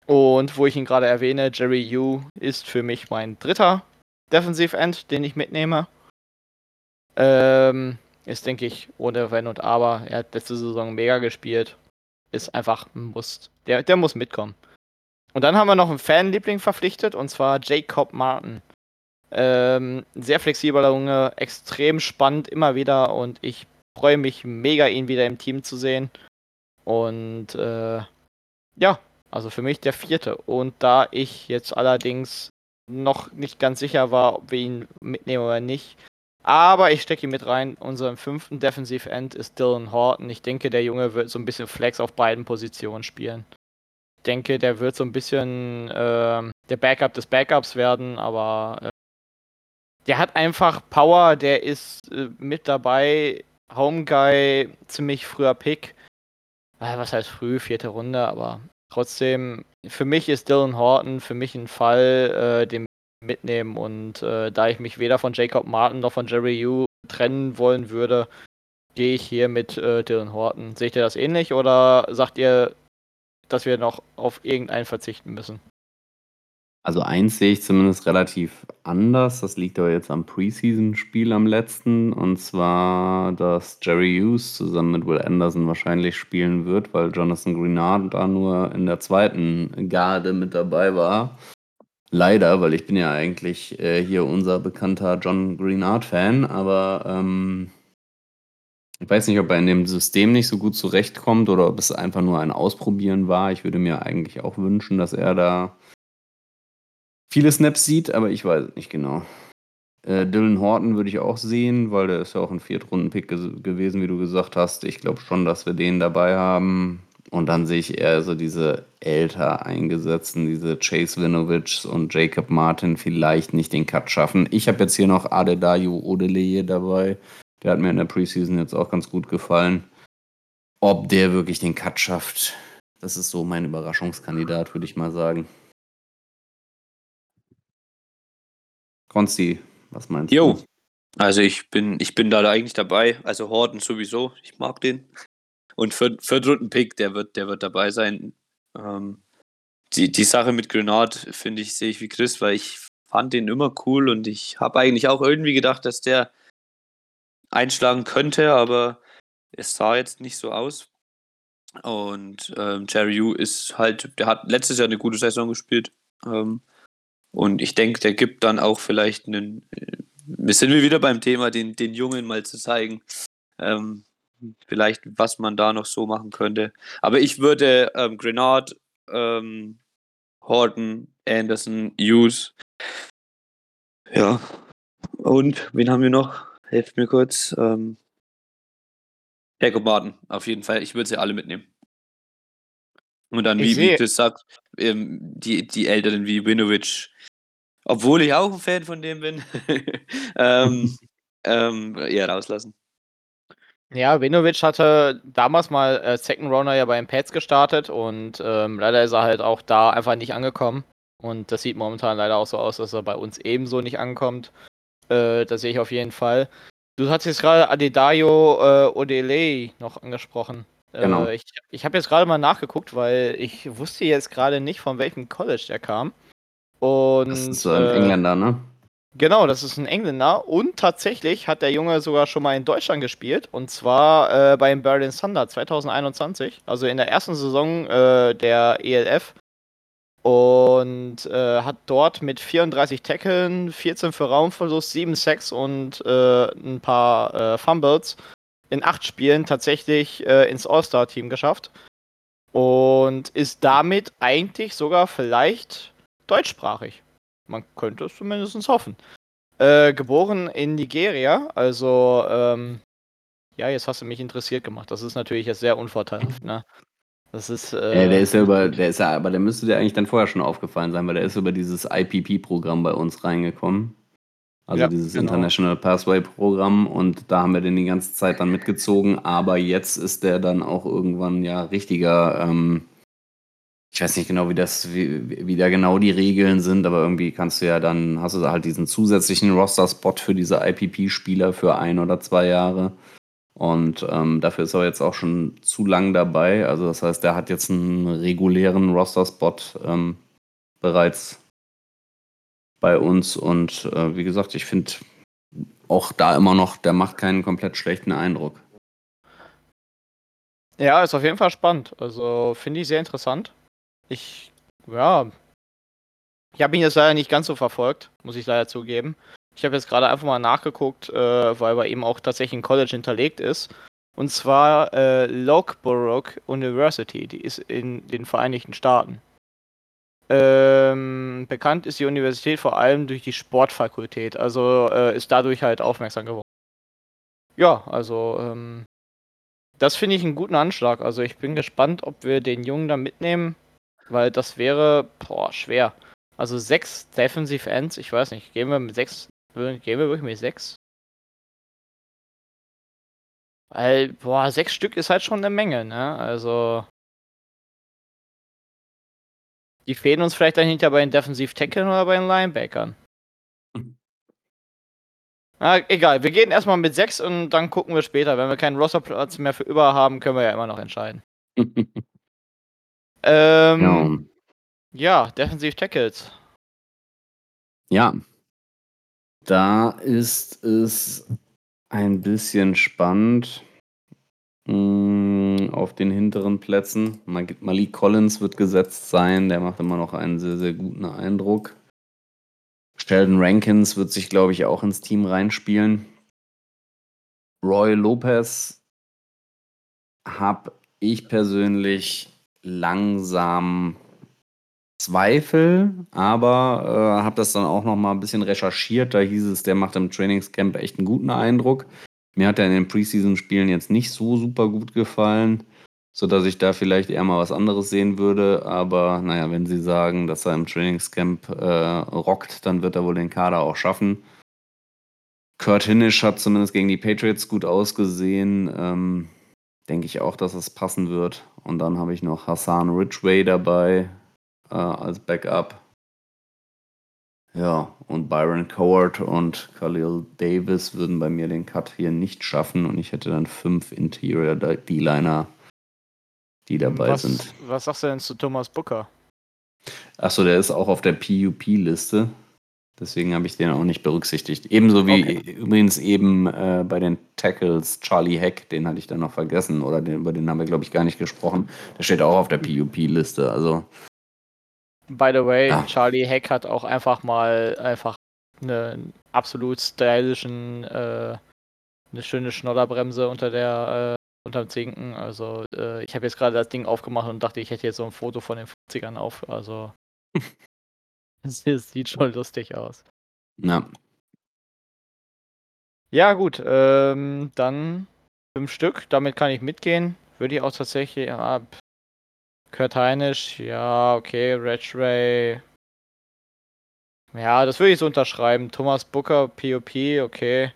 Und wo ich ihn gerade erwähne, Jerry Yu ist für mich mein dritter Defensive End, den ich mitnehme. Ähm, ist, denke ich, ohne Wenn und Aber. Er hat letzte Saison mega gespielt. Ist einfach ein Muss. Der, der muss mitkommen. Und dann haben wir noch einen Fanliebling verpflichtet, und zwar Jacob Martin. Ähm, sehr flexibler Junge, extrem spannend immer wieder und ich freue mich mega, ihn wieder im Team zu sehen. Und äh, Ja, also für mich der vierte. Und da ich jetzt allerdings noch nicht ganz sicher war, ob wir ihn mitnehmen oder nicht, aber ich stecke ihn mit rein. Unseren fünften Defensive End ist Dylan Horton. Ich denke, der Junge wird so ein bisschen Flex auf beiden Positionen spielen. Denke, der wird so ein bisschen äh, der Backup des Backups werden, aber äh, der hat einfach Power, der ist äh, mit dabei. Home Guy, ziemlich früher Pick. Äh, was heißt früh, vierte Runde, aber trotzdem, für mich ist Dylan Horton für mich ein Fall, äh, den mitnehmen. Und äh, da ich mich weder von Jacob Martin noch von Jerry Yu trennen wollen würde, gehe ich hier mit Dylan Horton. Seht ihr das ähnlich oder sagt ihr, dass wir noch auf irgendeinen verzichten müssen? Also eins sehe ich zumindest relativ anders. Das liegt aber jetzt am Preseason-Spiel am letzten. Und zwar, dass Jerry Hughes zusammen mit Will Anderson wahrscheinlich spielen wird, weil Jonathan Greenard da nur in der zweiten Garde mit dabei war. Leider, weil ich bin ja eigentlich äh, hier unser bekannter John Greenard-Fan, aber ähm, ich weiß nicht, ob er in dem System nicht so gut zurechtkommt oder ob es einfach nur ein Ausprobieren war. Ich würde mir eigentlich auch wünschen, dass er da viele Snaps sieht, aber ich weiß nicht genau. Äh, Dylan Horton würde ich auch sehen, weil der ist ja auch ein Viertrunden-Pick gewesen, wie du gesagt hast. Ich glaube schon, dass wir den dabei haben. Und dann sehe ich eher so diese älter eingesetzten, diese Chase Winovich und Jacob Martin vielleicht nicht den Cut schaffen. Ich habe jetzt hier noch Adedayo Odeleye dabei. Der hat mir in der Preseason jetzt auch ganz gut gefallen. Ob der wirklich den Cut schafft, das ist so mein Überraschungskandidat, würde ich mal sagen. Konsti, was meinst jo. du? Also ich bin, ich bin da eigentlich dabei. Also Horton sowieso. Ich mag den. Und für, für dritten Pick, der wird, der wird dabei sein. Ähm, die, die Sache mit Grenard, finde ich, sehe ich wie Chris, weil ich fand den immer cool und ich habe eigentlich auch irgendwie gedacht, dass der einschlagen könnte, aber es sah jetzt nicht so aus. Und ähm, Jerry Yu ist halt, der hat letztes Jahr eine gute Saison gespielt. Ähm, und ich denke, der gibt dann auch vielleicht einen. Wir sind wieder beim Thema, den, den Jungen mal zu zeigen. Ähm, vielleicht, was man da noch so machen könnte. Aber ich würde ähm, Grenard, ähm, Horton, Anderson, Hughes. Ja. Und wen haben wir noch? Helft mir kurz. Ähm, Jacob Martin, auf jeden Fall. Ich würde sie alle mitnehmen. Und dann, wie, wie Chris sagt, ähm, die, die Älteren wie Winovich, obwohl ich auch ein Fan von dem bin, ähm, ähm, eher rauslassen. Ja, Vinovic hatte damals mal äh, Second Runner ja bei den Pets gestartet und ähm, leider ist er halt auch da einfach nicht angekommen. Und das sieht momentan leider auch so aus, dass er bei uns ebenso nicht ankommt. Äh, das sehe ich auf jeden Fall. Du hast jetzt gerade Adedayo äh, Odeley noch angesprochen. Äh, genau. ich ich habe jetzt gerade mal nachgeguckt, weil ich wusste jetzt gerade nicht, von welchem College der kam. Und, das ist so ein äh, Engländer, ne? Genau, das ist ein Engländer und tatsächlich hat der Junge sogar schon mal in Deutschland gespielt und zwar äh, beim Berlin Thunder 2021, also in der ersten Saison äh, der ELF und äh, hat dort mit 34 Tackeln, 14 für Raumverlust, 7 Sacks und äh, ein paar äh, Fumbles in acht Spielen tatsächlich äh, ins All-Star-Team geschafft und ist damit eigentlich sogar vielleicht deutschsprachig. Man könnte es zumindest hoffen. Äh, geboren in Nigeria, also ähm, ja, jetzt hast du mich interessiert gemacht. Das ist natürlich jetzt sehr unvorteilhaft, ne? Das ist. Äh, ja, der ist ja über, der ist ja, aber der müsste dir eigentlich dann vorher schon aufgefallen sein, weil der ist über dieses IPP-Programm bei uns reingekommen. Also ja, dieses genau. International Pathway Programm und da haben wir den die ganze Zeit dann mitgezogen, aber jetzt ist der dann auch irgendwann ja richtiger ähm, ich weiß nicht genau, wie das, wie, wie da genau die Regeln sind, aber irgendwie kannst du ja dann, hast du halt diesen zusätzlichen Roster-Spot für diese IPP-Spieler für ein oder zwei Jahre. Und ähm, dafür ist er jetzt auch schon zu lang dabei. Also das heißt, der hat jetzt einen regulären Roster-Spot ähm, bereits bei uns. Und äh, wie gesagt, ich finde auch da immer noch, der macht keinen komplett schlechten Eindruck. Ja, ist auf jeden Fall spannend. Also finde ich sehr interessant. Ich, ja, ich habe ihn jetzt leider nicht ganz so verfolgt, muss ich leider zugeben. Ich habe jetzt gerade einfach mal nachgeguckt, äh, weil bei ihm auch tatsächlich ein College hinterlegt ist. Und zwar äh, Loughborough University, die ist in den Vereinigten Staaten. Ähm, bekannt ist die Universität vor allem durch die Sportfakultät, also äh, ist dadurch halt aufmerksam geworden. Ja, also ähm, das finde ich einen guten Anschlag. Also ich bin gespannt, ob wir den Jungen da mitnehmen, weil das wäre boah, schwer. Also sechs Defensive Ends, ich weiß nicht, gehen wir mit sechs, gehen wir wirklich mit sechs? Weil, boah, sechs Stück ist halt schon eine Menge, ne? Also. Die fehlen uns vielleicht dann hinter bei den Defensive Tackle oder bei den Linebackern. Na, egal, wir gehen erstmal mit 6 und dann gucken wir später. Wenn wir keinen Rosterplatz mehr für über haben, können wir ja immer noch entscheiden. ähm, ja. ja, Defensive Tackles. Ja. Da ist es ein bisschen spannend mm, auf den hinteren Plätzen. Malik Collins wird gesetzt sein, der macht immer noch einen sehr, sehr guten Eindruck. Sheldon Rankins wird sich, glaube ich, auch ins Team reinspielen. Roy Lopez habe ich persönlich langsam Zweifel, aber äh, habe das dann auch noch mal ein bisschen recherchiert. Da hieß es, der macht im Trainingscamp echt einen guten Eindruck. Mir hat er in den Preseason-Spielen jetzt nicht so super gut gefallen, sodass ich da vielleicht eher mal was anderes sehen würde. Aber naja, wenn Sie sagen, dass er im Trainingscamp äh, rockt, dann wird er wohl den Kader auch schaffen. Kurt Hinisch hat zumindest gegen die Patriots gut ausgesehen. Ähm, Denke ich auch, dass es passen wird. Und dann habe ich noch Hassan Ridgway dabei, äh, als Backup. Ja, und Byron Coward und Khalil Davis würden bei mir den Cut hier nicht schaffen und ich hätte dann fünf Interior D-Liner, die dabei was, sind. Was sagst du denn zu Thomas Booker? Achso, der ist auch auf der PUP-Liste. Deswegen habe ich den auch nicht berücksichtigt. Ebenso wie okay. übrigens eben äh, bei den Tackles Charlie Heck, den hatte ich dann noch vergessen. Oder den, über den haben wir, glaube ich, gar nicht gesprochen. Der steht auch auf der PUP-Liste. Also By the way, ah. Charlie Heck hat auch einfach mal einfach einen absolut stylischen, äh, eine schöne Schnodderbremse unter der, äh, unterm Zinken. Also äh, ich habe jetzt gerade das Ding aufgemacht und dachte, ich hätte jetzt so ein Foto von den 50ern auf. Also es, sieht schon lustig aus. Ja. Ja, gut, ähm, dann fünf Stück, damit kann ich mitgehen. Würde ich auch tatsächlich, ja, Kurt Heinisch, ja, okay. Reg. Ja, das würde ich so unterschreiben. Thomas Booker, POP, okay.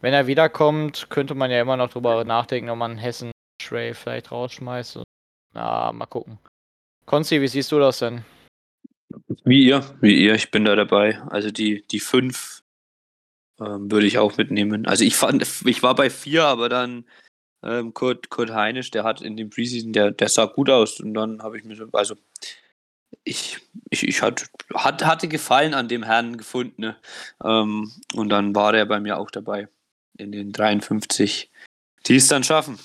Wenn er wiederkommt, könnte man ja immer noch drüber nachdenken, ob man Hessen Ray vielleicht rausschmeißt. Na, mal gucken. Konzi, wie siehst du das denn? Wie ihr, wie ihr, ich bin da dabei. Also die, die fünf ähm, würde ich auch mitnehmen. Also ich fand, ich war bei vier, aber dann ähm, Kurt, Kurt Heinisch, der hat in dem Preseason, der, der sah gut aus. Und dann habe ich mir so, also ich, ich, ich hat, hat, hatte Gefallen an dem Herrn gefunden. Ne? Ähm, und dann war der bei mir auch dabei in den 53, die es dann schaffen.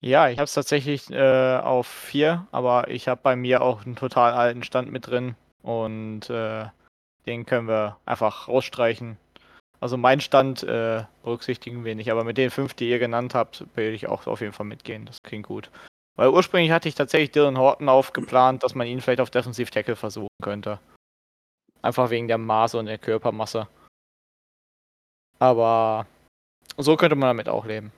Ja, ich habe es tatsächlich äh, auf vier, aber ich habe bei mir auch einen total alten Stand mit drin und äh, den können wir einfach rausstreichen. Also mein Stand äh, berücksichtigen wir nicht, aber mit den fünf, die ihr genannt habt, will ich auch auf jeden Fall mitgehen. Das klingt gut. Weil ursprünglich hatte ich tatsächlich Dylan Horton aufgeplant, dass man ihn vielleicht auf Defensive Tackle versuchen könnte. Einfach wegen der Maße und der Körpermasse. Aber so könnte man damit auch leben.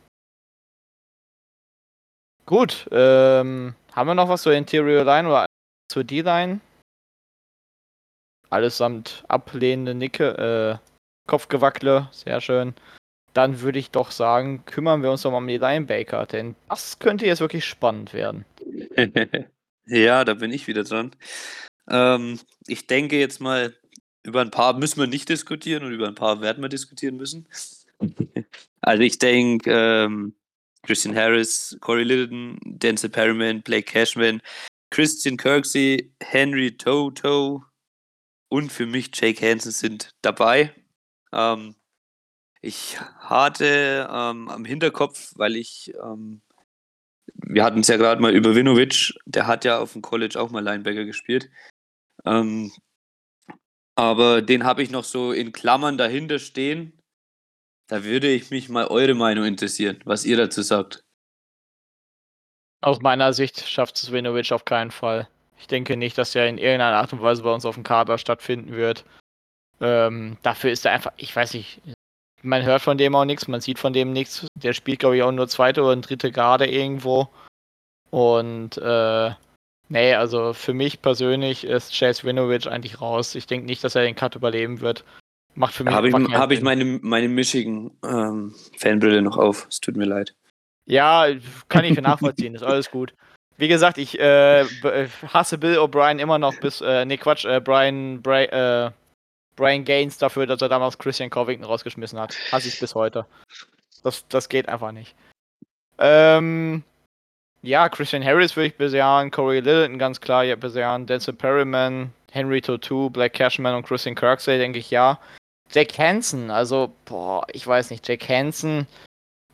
Gut, ähm, haben wir noch was zur Interior Line oder zur D-Line? Allesamt ablehnende Nicke, äh, Kopfgewackle, sehr schön. Dann würde ich doch sagen, kümmern wir uns doch mal um die Linebacker, denn das könnte jetzt wirklich spannend werden. ja, da bin ich wieder dran. Ähm, ich denke jetzt mal, über ein paar müssen wir nicht diskutieren und über ein paar werden wir diskutieren müssen. also ich denke, ähm, Christian Harris, Corey Littleton, Denzel Perryman, Blake Cashman, Christian Kirksey, Henry Toto und für mich Jake Hansen sind dabei. Ähm, ich hatte ähm, am Hinterkopf, weil ich, ähm, wir hatten es ja gerade mal über Vinovic, der hat ja auf dem College auch mal Linebacker gespielt. Ähm, aber den habe ich noch so in Klammern dahinter stehen. Da würde ich mich mal eure Meinung interessieren, was ihr dazu sagt. Aus meiner Sicht schafft es Svenovic auf keinen Fall. Ich denke nicht, dass er in irgendeiner Art und Weise bei uns auf dem Kader stattfinden wird. Ähm, dafür ist er einfach, ich weiß nicht, man hört von dem auch nichts, man sieht von dem nichts. Der spielt, glaube ich, auch nur zweite oder dritte Garde irgendwo. Und äh, nee, also für mich persönlich ist Chase Winovich eigentlich raus. Ich denke nicht, dass er den Cut überleben wird. Macht für mich habe ich, hab ich meine, meine Michigan-Fanbrille noch auf. Es tut mir leid. Ja, kann ich nachvollziehen, ist alles gut. Wie gesagt, ich äh, äh, hasse Bill O'Brien immer noch bis, äh, nee Quatsch, äh, Brian, Bra äh, Brian Gaines dafür, dass er damals Christian Covington rausgeschmissen hat. Hasse ich bis heute. Das, das geht einfach nicht. Ähm, ja, Christian Harris würde ich bejahen, Corey Littleton ganz klar ja, bejahen, Denzel Perryman, Henry Totu, Black Cashman und Christian Kirksey, denke ich ja. Jack Hansen, also, boah, ich weiß nicht, Jack Hansen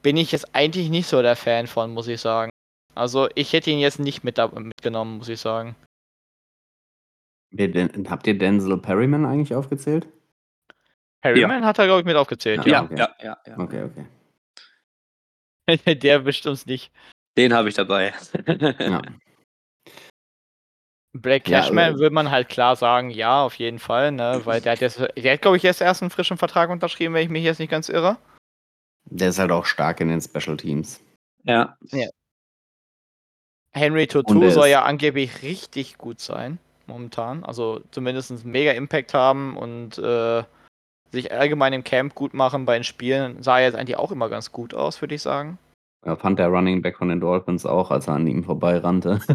bin ich jetzt eigentlich nicht so der Fan von, muss ich sagen. Also ich hätte ihn jetzt nicht mit, mitgenommen, muss ich sagen. Wer denn- Habt ihr Denzel Perryman eigentlich aufgezählt? Harryman hat er, glaube ich, mit aufgezählt, Ja, ja. okay. ja, ja, ja. Okay, okay. der wischt uns nicht. Den habe ich dabei. Ja. Black Ja, Cashman aber- würde man halt klar sagen, ja, auf jeden Fall, ne? Weil der hat jetzt, der hat, glaube ich, jetzt erst einen frischen Vertrag unterschrieben, wenn ich mich jetzt nicht ganz irre. Der ist halt auch stark in den Special Teams. ja. Henry Und Totu soll ja angeblich richtig gut sein, momentan. Also zumindest einen mega Impact haben und äh, sich allgemein im Camp gut machen bei den Spielen. Sah jetzt eigentlich auch immer ganz gut aus, würde ich sagen. Ja, fand der Running Back von den Dolphins auch, als er an ihm vorbeirannte.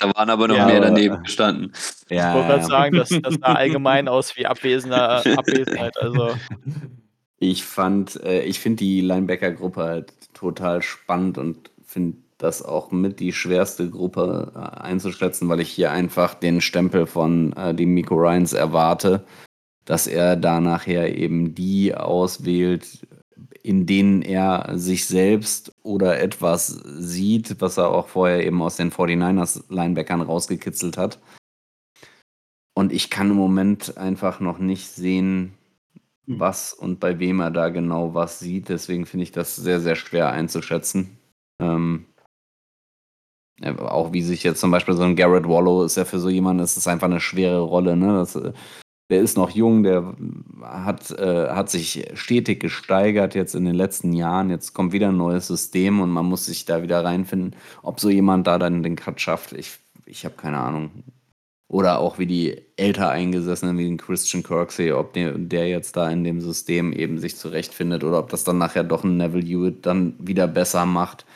Da waren aber noch Ja, mehr daneben gestanden. Ich ja, wollte gerade ja. sagen, das, das sah allgemein aus wie abwesender Abwesenheit. Also, Ich fand, äh, ich finde die Linebacker-Gruppe halt total spannend und finde das auch mit die schwerste Gruppe äh, einzuschätzen, weil ich hier einfach den Stempel von äh, dem Miko Ryans erwarte, dass er da nachher eben die auswählt, in denen er sich selbst oder etwas sieht, was er auch vorher eben aus den 49ers Linebackern rausgekitzelt hat. Und ich kann im Moment einfach noch nicht sehen, was und bei wem er da genau was sieht. Deswegen finde ich das sehr, sehr schwer einzuschätzen. Ähm, auch wie sich jetzt zum Beispiel so ein Garrett Wallow ist ja für so jemanden, ist einfach eine schwere Rolle. Ne? Das, äh, der ist noch jung, der hat, äh, hat sich stetig gesteigert jetzt in den letzten Jahren. Jetzt kommt wieder ein neues System und man muss sich da wieder reinfinden, ob so jemand da dann den Cut schafft. Ich, ich habe keine Ahnung. Oder auch wie die älter eingesessenen, wie den Christian Kirksey, ob der, der jetzt da in dem System eben sich zurechtfindet oder ob das dann nachher doch ein Neville Hewitt dann wieder besser macht,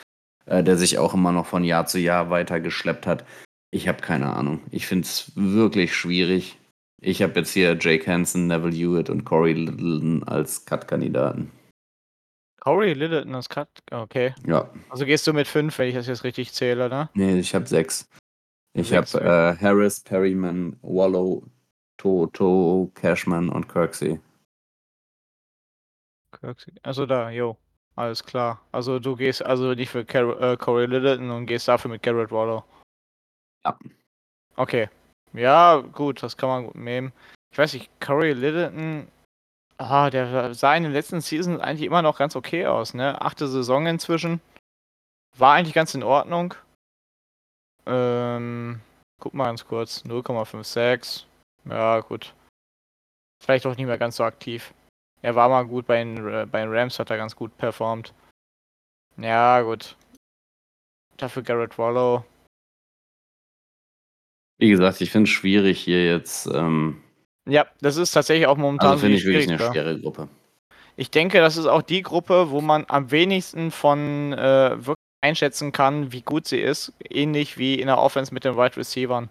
äh, der sich auch immer noch von Jahr zu Jahr weiter geschleppt hat. Ich habe keine Ahnung. Ich finde es wirklich schwierig. Ich habe jetzt hier Jake Hansen, Neville Hewitt und Corey Littleton als Cut-Kandidaten. Corey Littleton ist Cut. Okay. Ja, Also gehst du mit fünf, wenn ich das jetzt richtig zähle, ne? nee, ich habe sechs. Ich habe äh, Harris, Perryman, Wallow, Toto, Cashman und Kirksey. Kirksey. Also da, jo. Alles klar. Also du gehst also nicht für Car äh, Corey Littleton und gehst dafür mit Garrett Wallow. Ja. Okay. Ja, gut, das kann man gut nehmen. Ich weiß nicht, Corey Littleton, ah, der sah in den letzten Seasons eigentlich immer noch ganz okay aus, ne? Achte Saison inzwischen. War eigentlich ganz in Ordnung. Ähm, guck mal ganz kurz. 0,56. Ja, gut. Vielleicht auch nicht mehr ganz so aktiv. Er war mal gut bei den, äh, bei den Rams, hat er ganz gut performt. Ja, gut. Dafür Garrett Wallow. Wie gesagt, ich finde es schwierig hier jetzt. Ähm, Ja, das ist tatsächlich auch momentan also finde ich wirklich eine schwierigste. schwere Gruppe. Ich denke, das ist auch die Gruppe, wo man am wenigsten von äh, wirklich einschätzen kann, wie gut sie ist. Ähnlich wie in der Offense mit den Wide Receivern.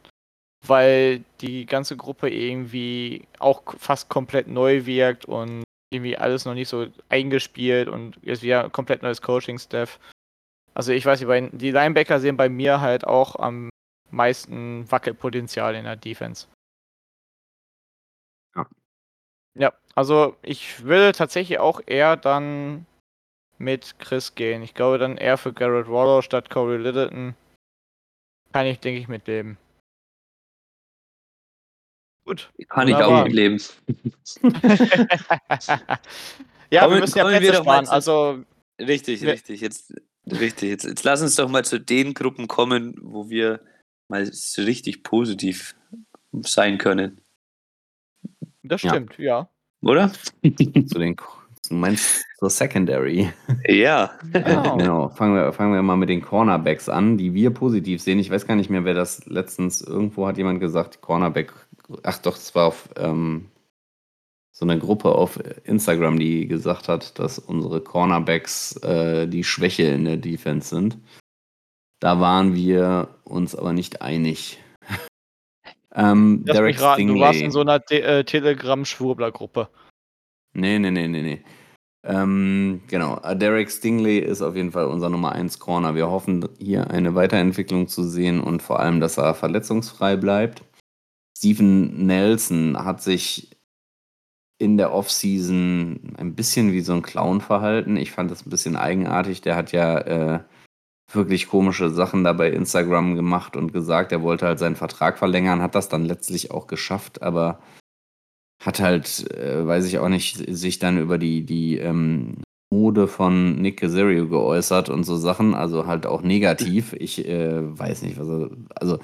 Weil die ganze Gruppe irgendwie auch fast komplett neu wirkt und irgendwie alles noch nicht so eingespielt und ist wieder ein komplett neues Coaching-Staff. Also ich weiß nicht, die Linebacker sehen bei mir halt auch am meisten Wackelpotenzial in der Defense. Ja. Ja, also ich würde tatsächlich auch eher dann mit Chris gehen. Ich glaube dann eher für Garrett Waller statt Corey Littleton. Kann ich, denke ich, mitleben. Gut. Kann ich auch mit leben. ja, Kommen- wir müssen ja Plätze sparen. zu- Also, Richtig, Wir- richtig. Jetzt, richtig. Jetzt, jetzt lass uns doch mal zu den Gruppen kommen, wo wir mal so richtig positiv sein können. das Ja. stimmt, ja. Oder? Zu den, du meinst zur Secondary. Ja. Genau. Genau, fangen wir, fangen wir mal mit den Cornerbacks an, die wir positiv sehen. Ich weiß gar nicht mehr, wer das letztens, irgendwo hat jemand gesagt, Cornerback, ach doch, es war auf ähm, so eine Gruppe auf Instagram, die gesagt hat, dass unsere Cornerbacks äh, die Schwäche in der Defense sind. Da waren wir uns aber nicht einig. ähm, Lass Derek mich raten, du warst in so einer äh, Telegram-Schwurbler-Gruppe. Nee, nee, nee, nee, nee. Ähm, genau, äh, Derek Stingley ist auf jeden Fall unser Nummer 1 Corner. Wir hoffen, hier eine Weiterentwicklung zu sehen und vor allem, dass er verletzungsfrei bleibt. Steven Nelson hat sich in der Offseason ein bisschen wie so ein Clown verhalten. Ich fand das ein bisschen eigenartig. Der hat ja äh, wirklich komische Sachen da bei Instagram gemacht und gesagt, er wollte halt seinen Vertrag verlängern, hat das dann letztlich auch geschafft, aber hat halt, äh, weiß ich auch nicht, sich dann über die, die ähm, Mode von Nick Casario geäußert und so Sachen, also halt auch negativ. Ich äh, weiß nicht, was er, also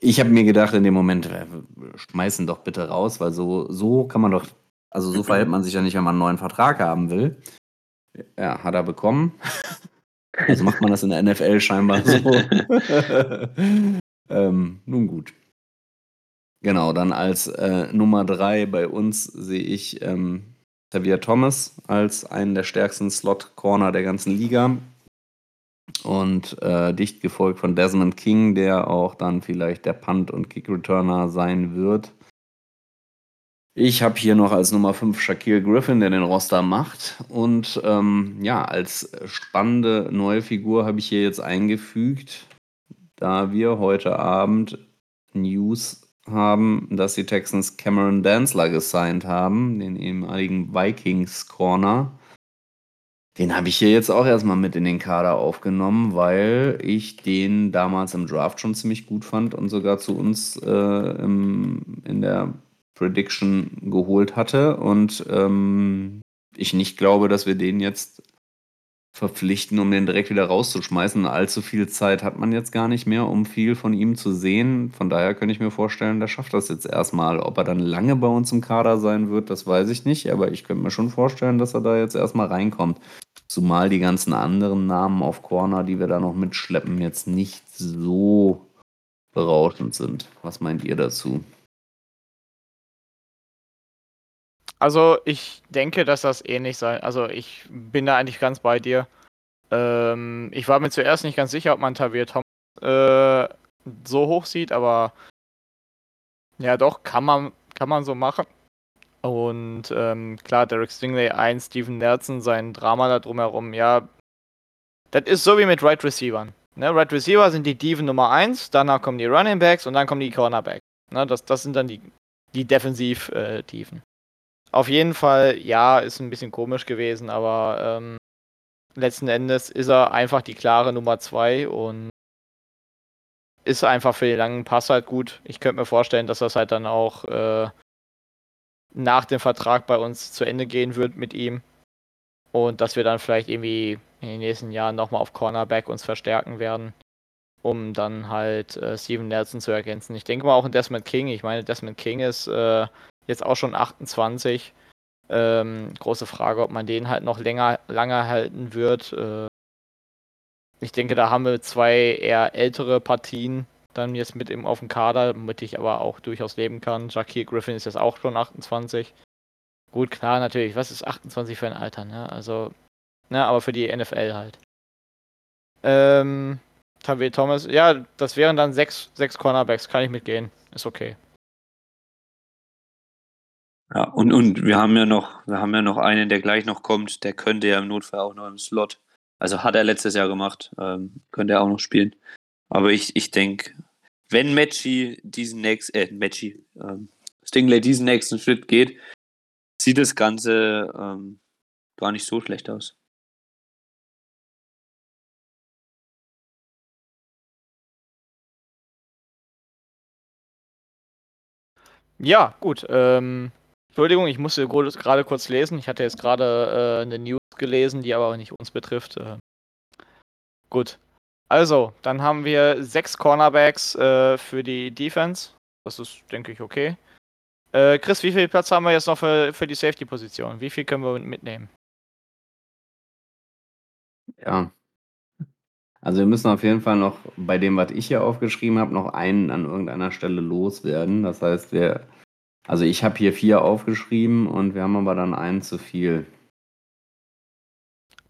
ich habe mir gedacht in dem Moment, äh, schmeißen doch bitte raus, weil so, so kann man doch, also so verhält man sich ja nicht, wenn man einen neuen Vertrag haben will. Ja, hat er bekommen. Also macht man das in der NFL scheinbar so. ähm, nun gut. Genau, dann als äh, Nummer drei bei uns sehe ich ähm, Xavier Thomas als einen der stärksten Slot-Corner der ganzen Liga. Und äh, dicht gefolgt von Desmond King, der auch dann vielleicht der Punt- und Kick-Returner sein wird. Ich habe hier noch als Nummer 5 Shaquille Griffin, der den Roster macht. Und ähm, ja, als spannende neue Figur habe ich hier jetzt eingefügt, da wir heute Abend News haben, dass die Texans Cameron Danzler gesigned haben, den ehemaligen Vikings Corner. Den habe ich hier jetzt auch erstmal mit in den Kader aufgenommen, weil ich den damals im Draft schon ziemlich gut fand und sogar zu uns äh, im, in der Prediction geholt hatte. Und ähm, ich nicht glaube, dass wir den jetzt verpflichten, um den direkt wieder rauszuschmeißen. Allzu viel Zeit hat man jetzt gar nicht mehr, um viel von ihm zu sehen. Von daher könnte ich mir vorstellen, der schafft das jetzt erstmal. Ob er dann lange bei uns im Kader sein wird, das weiß ich nicht. Aber ich könnte mir schon vorstellen, dass er da jetzt erstmal reinkommt. Zumal die ganzen anderen Namen auf Corner, die wir da noch mitschleppen, jetzt nicht so berauschend sind. Was meint ihr dazu? Also ich denke, dass das ähnlich sein. Also ich bin da eigentlich ganz bei dir. Ähm, ich war mir zuerst nicht ganz sicher, ob man Tavier Thomas äh, so hoch sieht, aber ja doch, kann man, kann man so machen. Und ähm, klar, Derek Stingley 1, Steven Nelson, sein Drama da drumherum, ja. Das ist so wie mit Right Receivern. Ne? Right Receiver sind die Dieven Nummer 1, danach kommen die Running Backs und dann kommen die Cornerbacks. Ne? Das, das sind dann die, die Defensiv-Dieven. Auf jeden Fall, ja, ist ein bisschen komisch gewesen, aber ähm, letzten Endes ist er einfach die klare Nummer 2 und ist einfach für den langen Pass halt gut. Ich könnte mir vorstellen, dass das halt dann auch äh, nach dem Vertrag bei uns zu Ende gehen wird mit ihm. Und dass wir dann vielleicht irgendwie in den nächsten Jahren nochmal auf Cornerback uns verstärken werden, um dann halt äh, Steven Nelson zu ergänzen. Ich denke mal auch in Desmond King. Ich meine, Desmond King ist äh, jetzt auch schon 28. Ähm, große Frage, ob man den halt noch länger, lange halten wird. Äh, ich denke, da haben wir zwei eher ältere Partien dann jetzt mit ihm auf dem Kader, mit ich aber auch durchaus leben kann. Jackie Griffin ist jetzt auch schon 28. Gut, klar, natürlich. Was ist 28 für ein Alter, ne? Also, ne, aber für die NFL halt. Ähm, Tavier Thomas, ja, das wären dann sechs, sechs Cornerbacks, kann ich mitgehen. Ist okay. Ja, und, und wir haben ja noch, wir haben ja noch einen, der gleich noch kommt, der könnte ja im Notfall auch noch im Slot. Also hat er letztes Jahr gemacht, ähm, könnte er auch noch spielen. Aber ich, ich denke, wenn Matchy diesen nächsten, äh, Matchy, ähm, Stingley diesen nächsten Schritt geht, sieht das Ganze ähm, gar nicht so schlecht aus. Ja, gut. Ähm, Entschuldigung, ich musste gerade kurz lesen. Ich hatte jetzt gerade äh, eine News gelesen, die aber nicht uns betrifft. Äh, gut. Also, dann haben wir sechs Cornerbacks äh, für die Defense. Das ist, denke ich, okay. Äh, Chris, wie viel Platz haben wir jetzt noch für, für die Safety-Position? Wie viel können wir mitnehmen? Ja. Also wir müssen auf jeden Fall noch bei dem, was ich hier aufgeschrieben habe, noch einen an irgendeiner Stelle loswerden. Das heißt, wir, also ich habe hier vier aufgeschrieben und wir haben aber dann einen zu viel.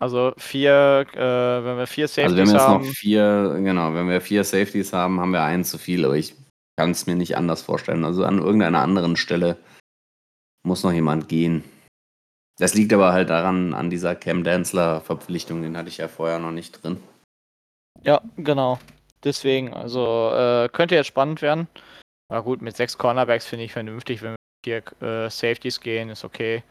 Also vier, äh, wenn wir vier Also wenn Safeties wir jetzt haben. noch vier, genau, wenn wir vier Safeties haben, haben wir einen zu viel, aber ich kann es mir nicht anders vorstellen. Also an irgendeiner anderen Stelle muss noch jemand gehen. Das liegt aber halt daran, an dieser Cam Danzler-Verpflichtung, den hatte ich ja vorher noch nicht drin. Ja, genau. Deswegen, also äh, könnte jetzt spannend werden. Aber gut, mit sechs Cornerbacks finde ich vernünftig, wenn wir vier äh, Safeties gehen, ist okay.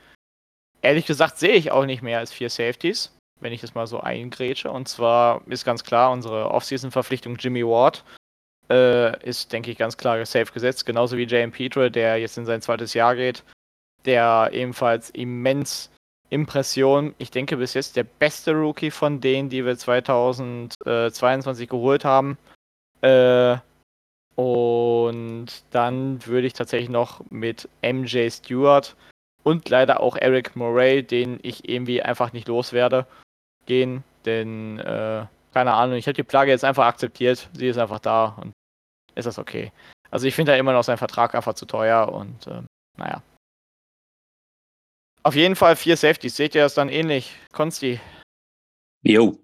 Ehrlich gesagt sehe ich auch nicht mehr als vier Safeties, wenn ich das mal so eingrätsche. Und zwar ist ganz klar, unsere Offseason-Verpflichtung Jimmy Ward äh, ist, denke ich, ganz klar safe gesetzt. Genauso wie J.M. Petre, der jetzt in sein zweites Jahr geht, der ebenfalls immens Impression, ich denke bis jetzt der beste Rookie von denen, die wir 2022 geholt haben. Äh, und dann würde ich tatsächlich noch mit MJ Stewart und leider auch Eric Murray, den ich irgendwie einfach nicht loswerde, gehen. Denn, äh, keine Ahnung, ich habe die Plage jetzt einfach akzeptiert. Sie ist einfach da und ist das okay. Also ich finde da immer noch seinen Vertrag einfach zu teuer und ähm, naja. Auf jeden Fall vier Safeties. Seht ihr das dann ähnlich? Konsti. Jo.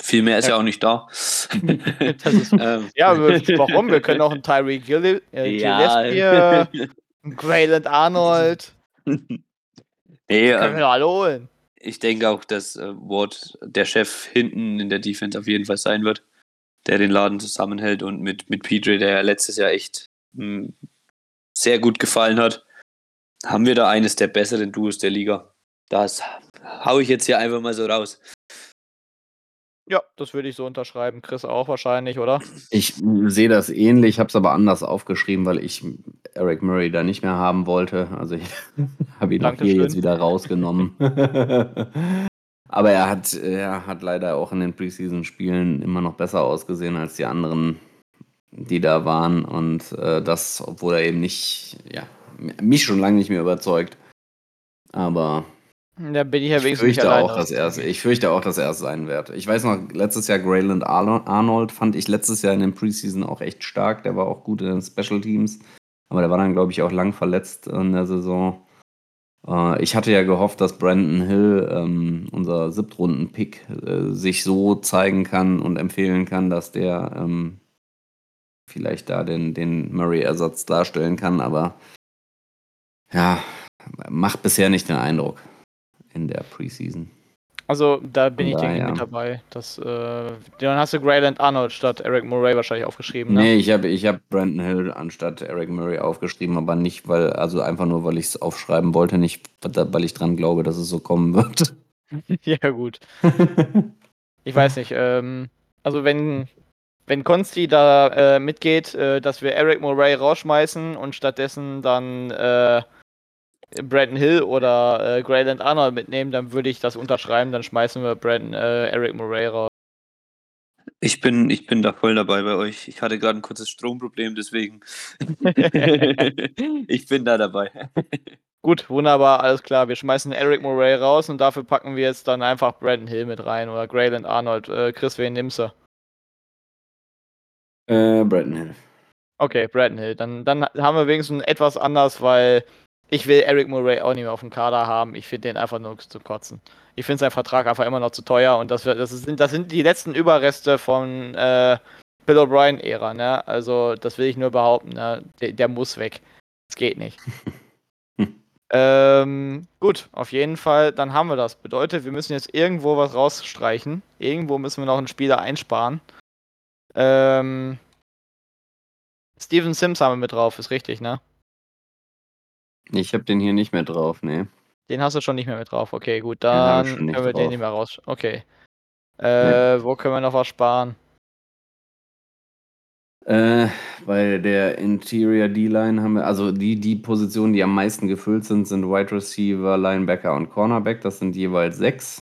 Viel mehr ist ja, auch nicht da. Ist, ähm, ja, warum? Wir können auch einen Tyree Gilli- äh, ja. Gillespie, einen Grayland Arnold. nee, Können ähm, wir alle holen. Ich denke auch, dass äh, Ward der Chef hinten in der Defense auf jeden Fall sein wird, der den Laden zusammenhält und mit, mit PJ, der ja letztes Jahr echt mh, sehr gut gefallen hat, haben wir da eines der besseren Duos der Liga. Das hau ich jetzt hier einfach mal so raus. Ja, das würde ich so unterschreiben. Chris auch wahrscheinlich, oder? Ich sehe das ähnlich, habe es aber anders aufgeschrieben, weil ich Eric Murray da nicht mehr haben wollte. Also ich habe ihn auch hier jetzt wieder rausgenommen. aber er hat, er hat leider auch in den Preseason-Spielen immer noch besser ausgesehen als die anderen, die da waren. Und äh, das, obwohl er eben nicht, ja, mich schon lange nicht mehr überzeugt. Aber Da bin ich ja ich fürchte auch, dass er es, ich fürchte auch, dass er es sein wird. Ich weiß noch, letztes Jahr Grayland Arno- Arnold fand ich letztes Jahr in den Preseason auch echt stark. Der war auch gut in den Special Teams. Aber der war dann, glaube ich, auch lang verletzt in der Saison. Äh, ich hatte ja gehofft, dass Brandon Hill, ähm, unser Siebtrunden-Pick, äh, sich so zeigen kann und empfehlen kann, dass der ähm, vielleicht da den, den Murray-Ersatz darstellen kann. Aber ja, macht bisher nicht den Eindruck in der Preseason. Also da bin Von ich ich daher. mit dabei. Das, äh, dann hast du Grayland Arnold statt Eric Murray wahrscheinlich aufgeschrieben, ne? Nee, ich habe ich hab Brandon Hill anstatt Eric Murray aufgeschrieben, aber nicht, weil, also einfach nur, weil ich es aufschreiben wollte, nicht, weil ich dran glaube, dass es so kommen wird. ja, gut. Ich weiß nicht. Ähm, also wenn, wenn Konsti da äh, mitgeht, äh, dass wir Eric Murray rausschmeißen und stattdessen dann äh, Brandon Hill oder äh, Grayland Arnold mitnehmen, dann würde ich das unterschreiben, dann schmeißen wir Brandon, äh, Eric raus. Ich bin, ich bin da voll dabei bei euch. Ich hatte gerade ein kurzes Stromproblem, deswegen. ich bin da dabei. Gut, wunderbar, alles klar. Wir schmeißen Eric Murray raus und dafür packen wir jetzt dann einfach Brandon Hill mit rein oder Grayland Arnold. Äh, Chris, wen nimmst du? äh, Brandon Hill. Okay, Brandon Hill. Dann, dann haben wir wenigstens etwas anders, weil ich will Eric Murray auch nicht mehr auf dem Kader haben. Ich finde den einfach nur zu kotzen. Ich finde seinen Vertrag einfach immer noch zu teuer und das, das, sind, das sind die letzten Überreste von äh, Bill O'Brien-Ära. Ne? Also, das will ich nur behaupten. Ne? Der, der muss weg. Das geht nicht. ähm, gut, auf jeden Fall, dann haben wir das. Bedeutet, wir müssen jetzt irgendwo was rausstreichen. Irgendwo müssen wir noch einen Spieler einsparen. Ähm, Steven Sims haben wir mit drauf, ist richtig, ne? Ich habe den hier nicht mehr drauf, nee. Den hast du schon nicht mehr mit drauf. Okay, gut, Den dann können wir den drauf. nicht mehr raus. Okay. Äh, wo können wir noch was sparen? Äh, bei der Interior D-Line haben wir, also die, die Positionen, die am meisten gefüllt sind, sind Wide Receiver, Linebacker und Cornerback. Das sind jeweils sechs.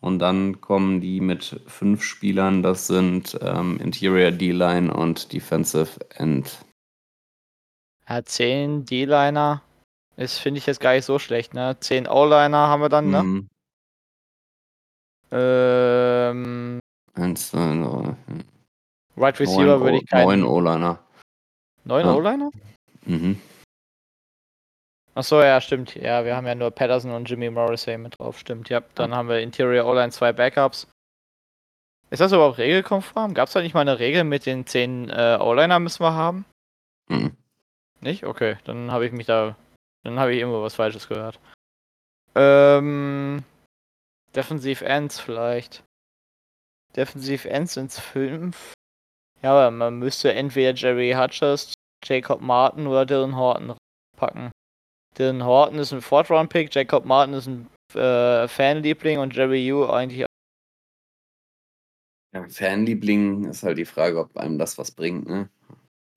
Und dann kommen die mit fünf Spielern. Das sind ähm, Interior D-Line und Defensive End. Ja, 10 D-Liner ist, finde ich jetzt gar nicht so schlecht, ne? 10 O-Liner haben wir dann, ne? Mhm. Ähm, Eins, zwei, drei, vier, Right Receiver neun würde ich keinen. Neun O-Liner. 9 Ja. O-Liner? Mhm. Achso, ja, stimmt. Ja, wir haben ja nur Patterson und Jimmy Morrissey mit drauf. Stimmt, ja. Dann haben wir Interior O-Line, zwei Backups. Ist das überhaupt regelkonform? Gab es da nicht mal eine Regel mit den 10 äh, O-Liner müssen wir haben? Mhm. Nicht? Okay, dann habe ich mich da. Dann habe ich irgendwo was Falsches gehört. Ähm. Defensive Ends vielleicht. Defensive Ends sind es fünf. Ja, aber man müsste entweder Jerry Hutchers, Jacob Martin oder Dylan Horton packen. Dylan Horton ist ein Fourth-Round-Pick, Jacob Martin ist ein äh, Fanliebling und Jerry Yu eigentlich. Ja, Fanliebling ist halt die Frage, ob einem das was bringt, ne?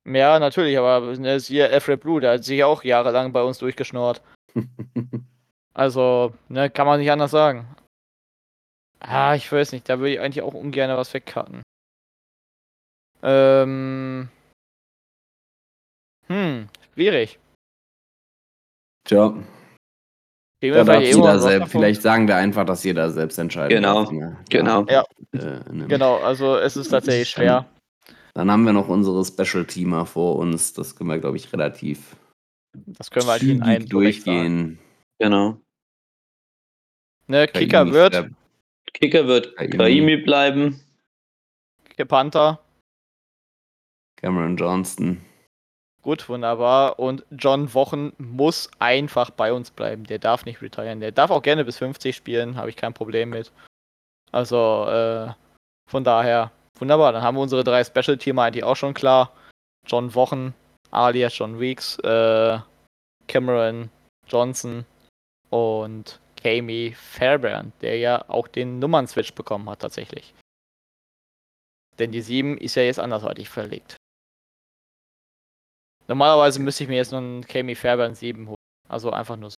Ja, natürlich, aber ne, siehe Alfred Blue, der hat sich auch jahrelang bei uns durchgeschnurrt. Also, ne, kann man nicht anders sagen. Ah, ich weiß nicht, da würde ich eigentlich auch ungern was wegcutten. Ähm. Hm, schwierig. Tja, wir darf jeder selbst, vielleicht sagen wir einfach, dass jeder selbst entscheiden Genau, genau. Ja. Äh. Genau, also es ist tatsächlich schwer. Dann haben wir noch unsere Special-Teamer vor uns. Das können wir, glaube ich, relativ Das können wir eigentlich in sagen. durchgehen. Genau. Ne, Kicker Kaimi wird, Fab- Kicker wird Kaimi. Kaimi bleiben. Panther, Cameron Johnston. gut, wunderbar. Und John Wochen muss einfach bei uns bleiben. Der darf nicht retiren. Der darf auch gerne bis 50 spielen, habe ich kein Problem mit. Also, äh, von daher, wunderbar. Dann haben wir unsere drei Special-Teamer eigentlich auch schon klar. John Wochen, alias John Weeks, äh, Cameron Johnson und Kami Fairbairn, der ja auch den Nummern-Switch bekommen hat tatsächlich. Denn die 7 ist ja jetzt andersweitig verlegt. Normalerweise müsste ich mir jetzt nur einen Kami Fairbairn 7 holen. Also einfach nur so.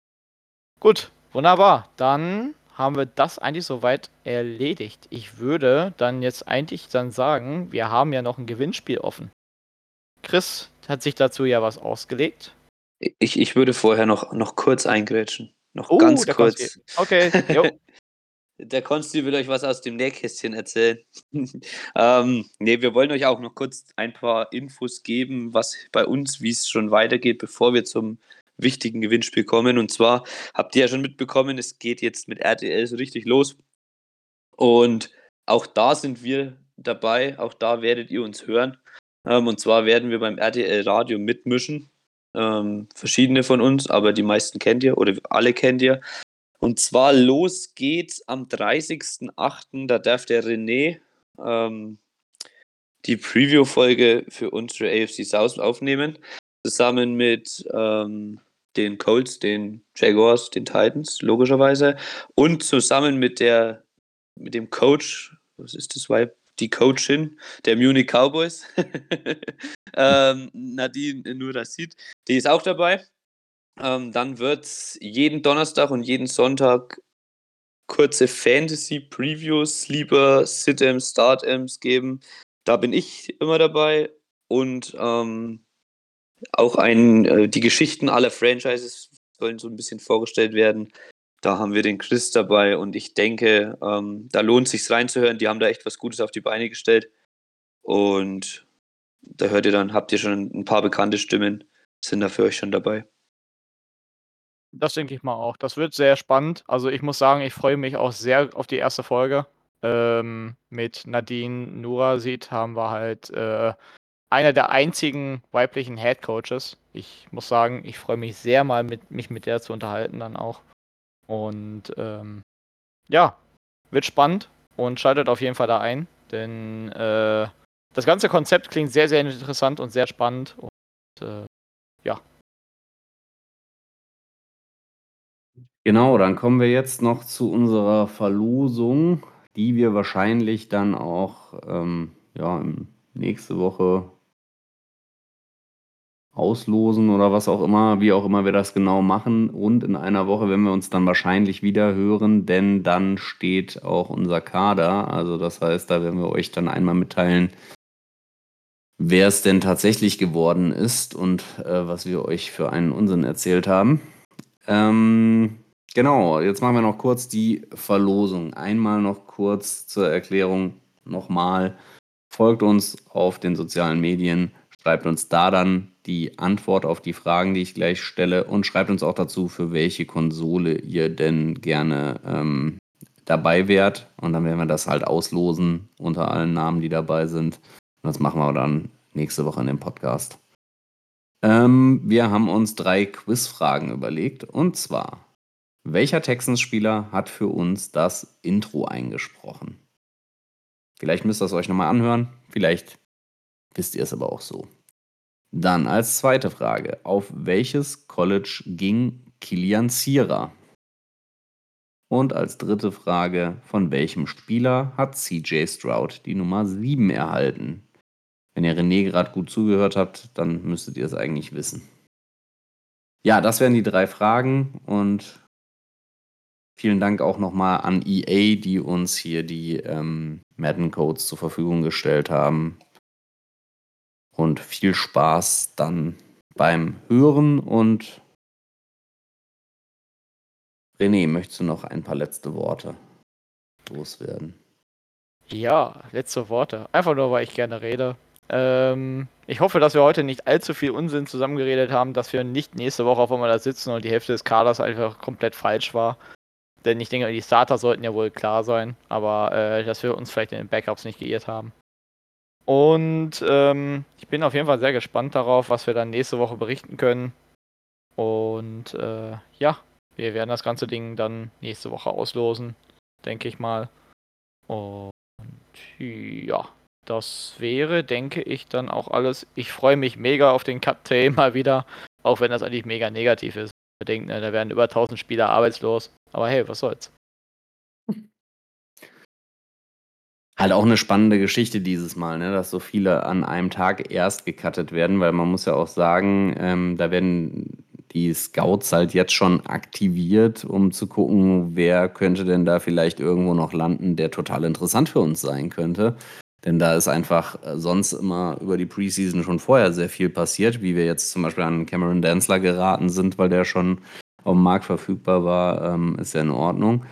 Gut, wunderbar. Dann haben wir das eigentlich soweit erledigt. Ich würde dann jetzt eigentlich dann sagen, wir haben ja noch ein Gewinnspiel offen. Chris hat sich dazu ja was ausgelegt. Ich, ich würde vorher noch, noch kurz eingrätschen. Noch Oh, ganz der kurz. Okay, jo. Der Konsti will euch was aus dem Nähkästchen erzählen. ähm, nee, wir wollen euch auch noch kurz ein paar Infos geben, was bei uns, wie es schon weitergeht, bevor wir zum wichtigen Gewinnspiel kommen. Und zwar habt ihr ja schon mitbekommen, es geht jetzt mit RTL so richtig los. Und auch da sind wir dabei, auch da werdet ihr uns hören. Ähm, und zwar werden wir beim RTL Radio mitmischen. Ähm, verschiedene von uns, aber die meisten kennt ihr oder alle kennt ihr. Und zwar los geht's am 30.08. Da darf der René ähm, die Preview-Folge für unsere AFC South aufnehmen. Zusammen mit ähm, den Colts, den Jaguars, den Titans, logischerweise. Und zusammen mit der mit dem Coach, was ist das Vibe? Die Coachin der Munich Cowboys, ähm, Nadine Nurasid, die ist auch dabei. Ähm, dann wird es jeden Donnerstag und jeden Sonntag kurze Fantasy-Previews, Sleeper, Sit-Ems, Start-Ems geben. Da bin ich immer dabei. Und ähm, auch ein, äh, die Geschichten aller Franchises sollen so ein bisschen vorgestellt werden. Da haben wir den Chris dabei und ich denke, ähm, da lohnt sich reinzuhören. Die haben da echt was Gutes auf die Beine gestellt. Und da hört ihr dann, habt ihr schon ein paar bekannte Stimmen, sind da für euch schon dabei. Das denke ich mal auch. Das wird sehr spannend. Also ich muss sagen, ich freue mich auch sehr auf die erste Folge. Ähm, mit Nadine Nurasid haben wir halt äh, einer der einzigen weiblichen Head Coaches. Ich muss sagen, ich freue mich sehr mal, mit, mich mit der zu unterhalten dann auch. Und ähm, ja, wird spannend und schaltet auf jeden Fall da ein, denn äh, das ganze Konzept klingt sehr, sehr interessant und sehr spannend. Und äh, Genau, dann kommen wir jetzt noch zu unserer Verlosung, die wir wahrscheinlich dann auch ähm, ja, nächste Woche auslosen oder was auch immer, wie auch immer wir das genau machen. Und in einer Woche werden wir uns dann wahrscheinlich wieder hören, denn dann steht auch unser Kader. Also das heißt, da werden wir euch dann einmal mitteilen, wer es denn tatsächlich geworden ist und äh, was wir euch für einen Unsinn erzählt haben. Ähm, genau, jetzt machen wir noch kurz die Verlosung. Einmal noch kurz zur Erklärung nochmal. Folgt uns auf den sozialen Medien, schreibt uns da dann die Antwort auf die Fragen, die ich gleich stelle und schreibt uns auch dazu, für welche Konsole ihr denn gerne ähm, dabei wärt. Und dann werden wir das halt auslosen unter allen Namen, die dabei sind. Und das machen wir dann nächste Woche in dem Podcast. Ähm, wir haben uns drei Quizfragen überlegt. Und zwar, welcher Texans-Spieler hat für uns das Intro eingesprochen? Vielleicht müsst ihr es euch nochmal anhören. Vielleicht wisst ihr es aber auch so. Dann als zweite Frage, auf welches College ging Kilian Zierer? Und als dritte Frage, von welchem Spieler hat CJ Stroud die Nummer 7 erhalten? Wenn ihr René gerade gut zugehört habt, dann müsstet ihr es eigentlich wissen. Ja, das wären die drei Fragen und vielen Dank auch nochmal an EA, die uns hier die ähm, Madden Codes zur Verfügung gestellt haben und viel Spaß dann beim Hören und René, möchtest du noch ein paar letzte Worte loswerden? Ja, letzte Worte. Einfach nur, weil ich gerne rede. Ähm, ich hoffe, dass wir heute nicht allzu viel Unsinn zusammengeredet haben, dass wir nicht nächste Woche auf einmal da sitzen und die Hälfte des Kaders einfach komplett falsch war. Denn ich denke, die Starter sollten ja wohl klar sein, aber äh, dass wir uns vielleicht in den Backups nicht geirrt haben. Und ähm, ich bin auf jeden Fall sehr gespannt darauf, was wir dann nächste Woche berichten können. Und äh, ja, wir werden das ganze Ding dann nächste Woche auslosen, denke ich mal. Und ja, das wäre, denke ich, dann auch alles. Ich freue mich mega auf den Day mal wieder, auch wenn das eigentlich mega negativ ist. Ich denke, ne, da werden über 1000 Spieler arbeitslos. Aber hey, was soll's. Halt auch eine spannende Geschichte dieses Mal, ne? dass so viele an einem Tag erst gecuttet werden, weil man muss ja auch sagen, ähm, da werden die Scouts halt jetzt schon aktiviert, um zu gucken, wer könnte denn da vielleicht irgendwo noch landen, der total interessant für uns sein könnte. Denn da ist einfach äh, sonst immer über die Preseason schon vorher sehr viel passiert, wie wir jetzt zum Beispiel an Cameron Danzler geraten sind, weil der schon auf dem Markt verfügbar war, ähm, ist ja in Ordnung.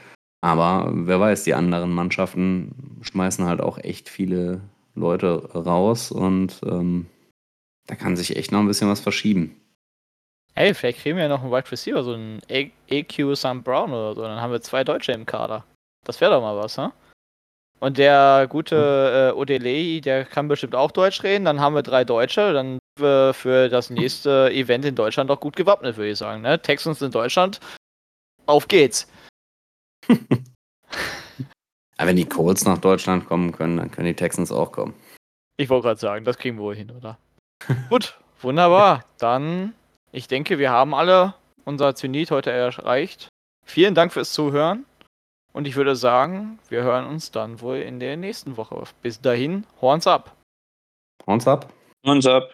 Aber wer weiß, die anderen Mannschaften schmeißen halt auch echt viele Leute raus und ähm, da kann sich echt noch ein bisschen was verschieben. Hey, vielleicht kriegen wir ja noch einen Wide Receiver, so einen AQ Sam Brown oder so. Dann haben wir zwei Deutsche im Kader. Das wäre doch mal was, ne? Und der gute äh, Odelei, der kann bestimmt auch Deutsch reden. Dann haben wir drei Deutsche. Dann sind wir für das nächste Event in Deutschland auch gut gewappnet, würde ich sagen. Ne? Texans in Deutschland. Auf geht's. Aber wenn die Colts nach Deutschland kommen können, dann können die Texans auch kommen. Ich wollte gerade sagen, das kriegen wir wohl hin, oder? Gut, wunderbar. Dann, ich denke, wir haben alle unser Zenit heute erreicht. Vielen Dank fürs Zuhören. Und ich würde sagen, wir hören uns dann wohl in der nächsten Woche. Bis dahin, Horns up. Horns up. Horns up.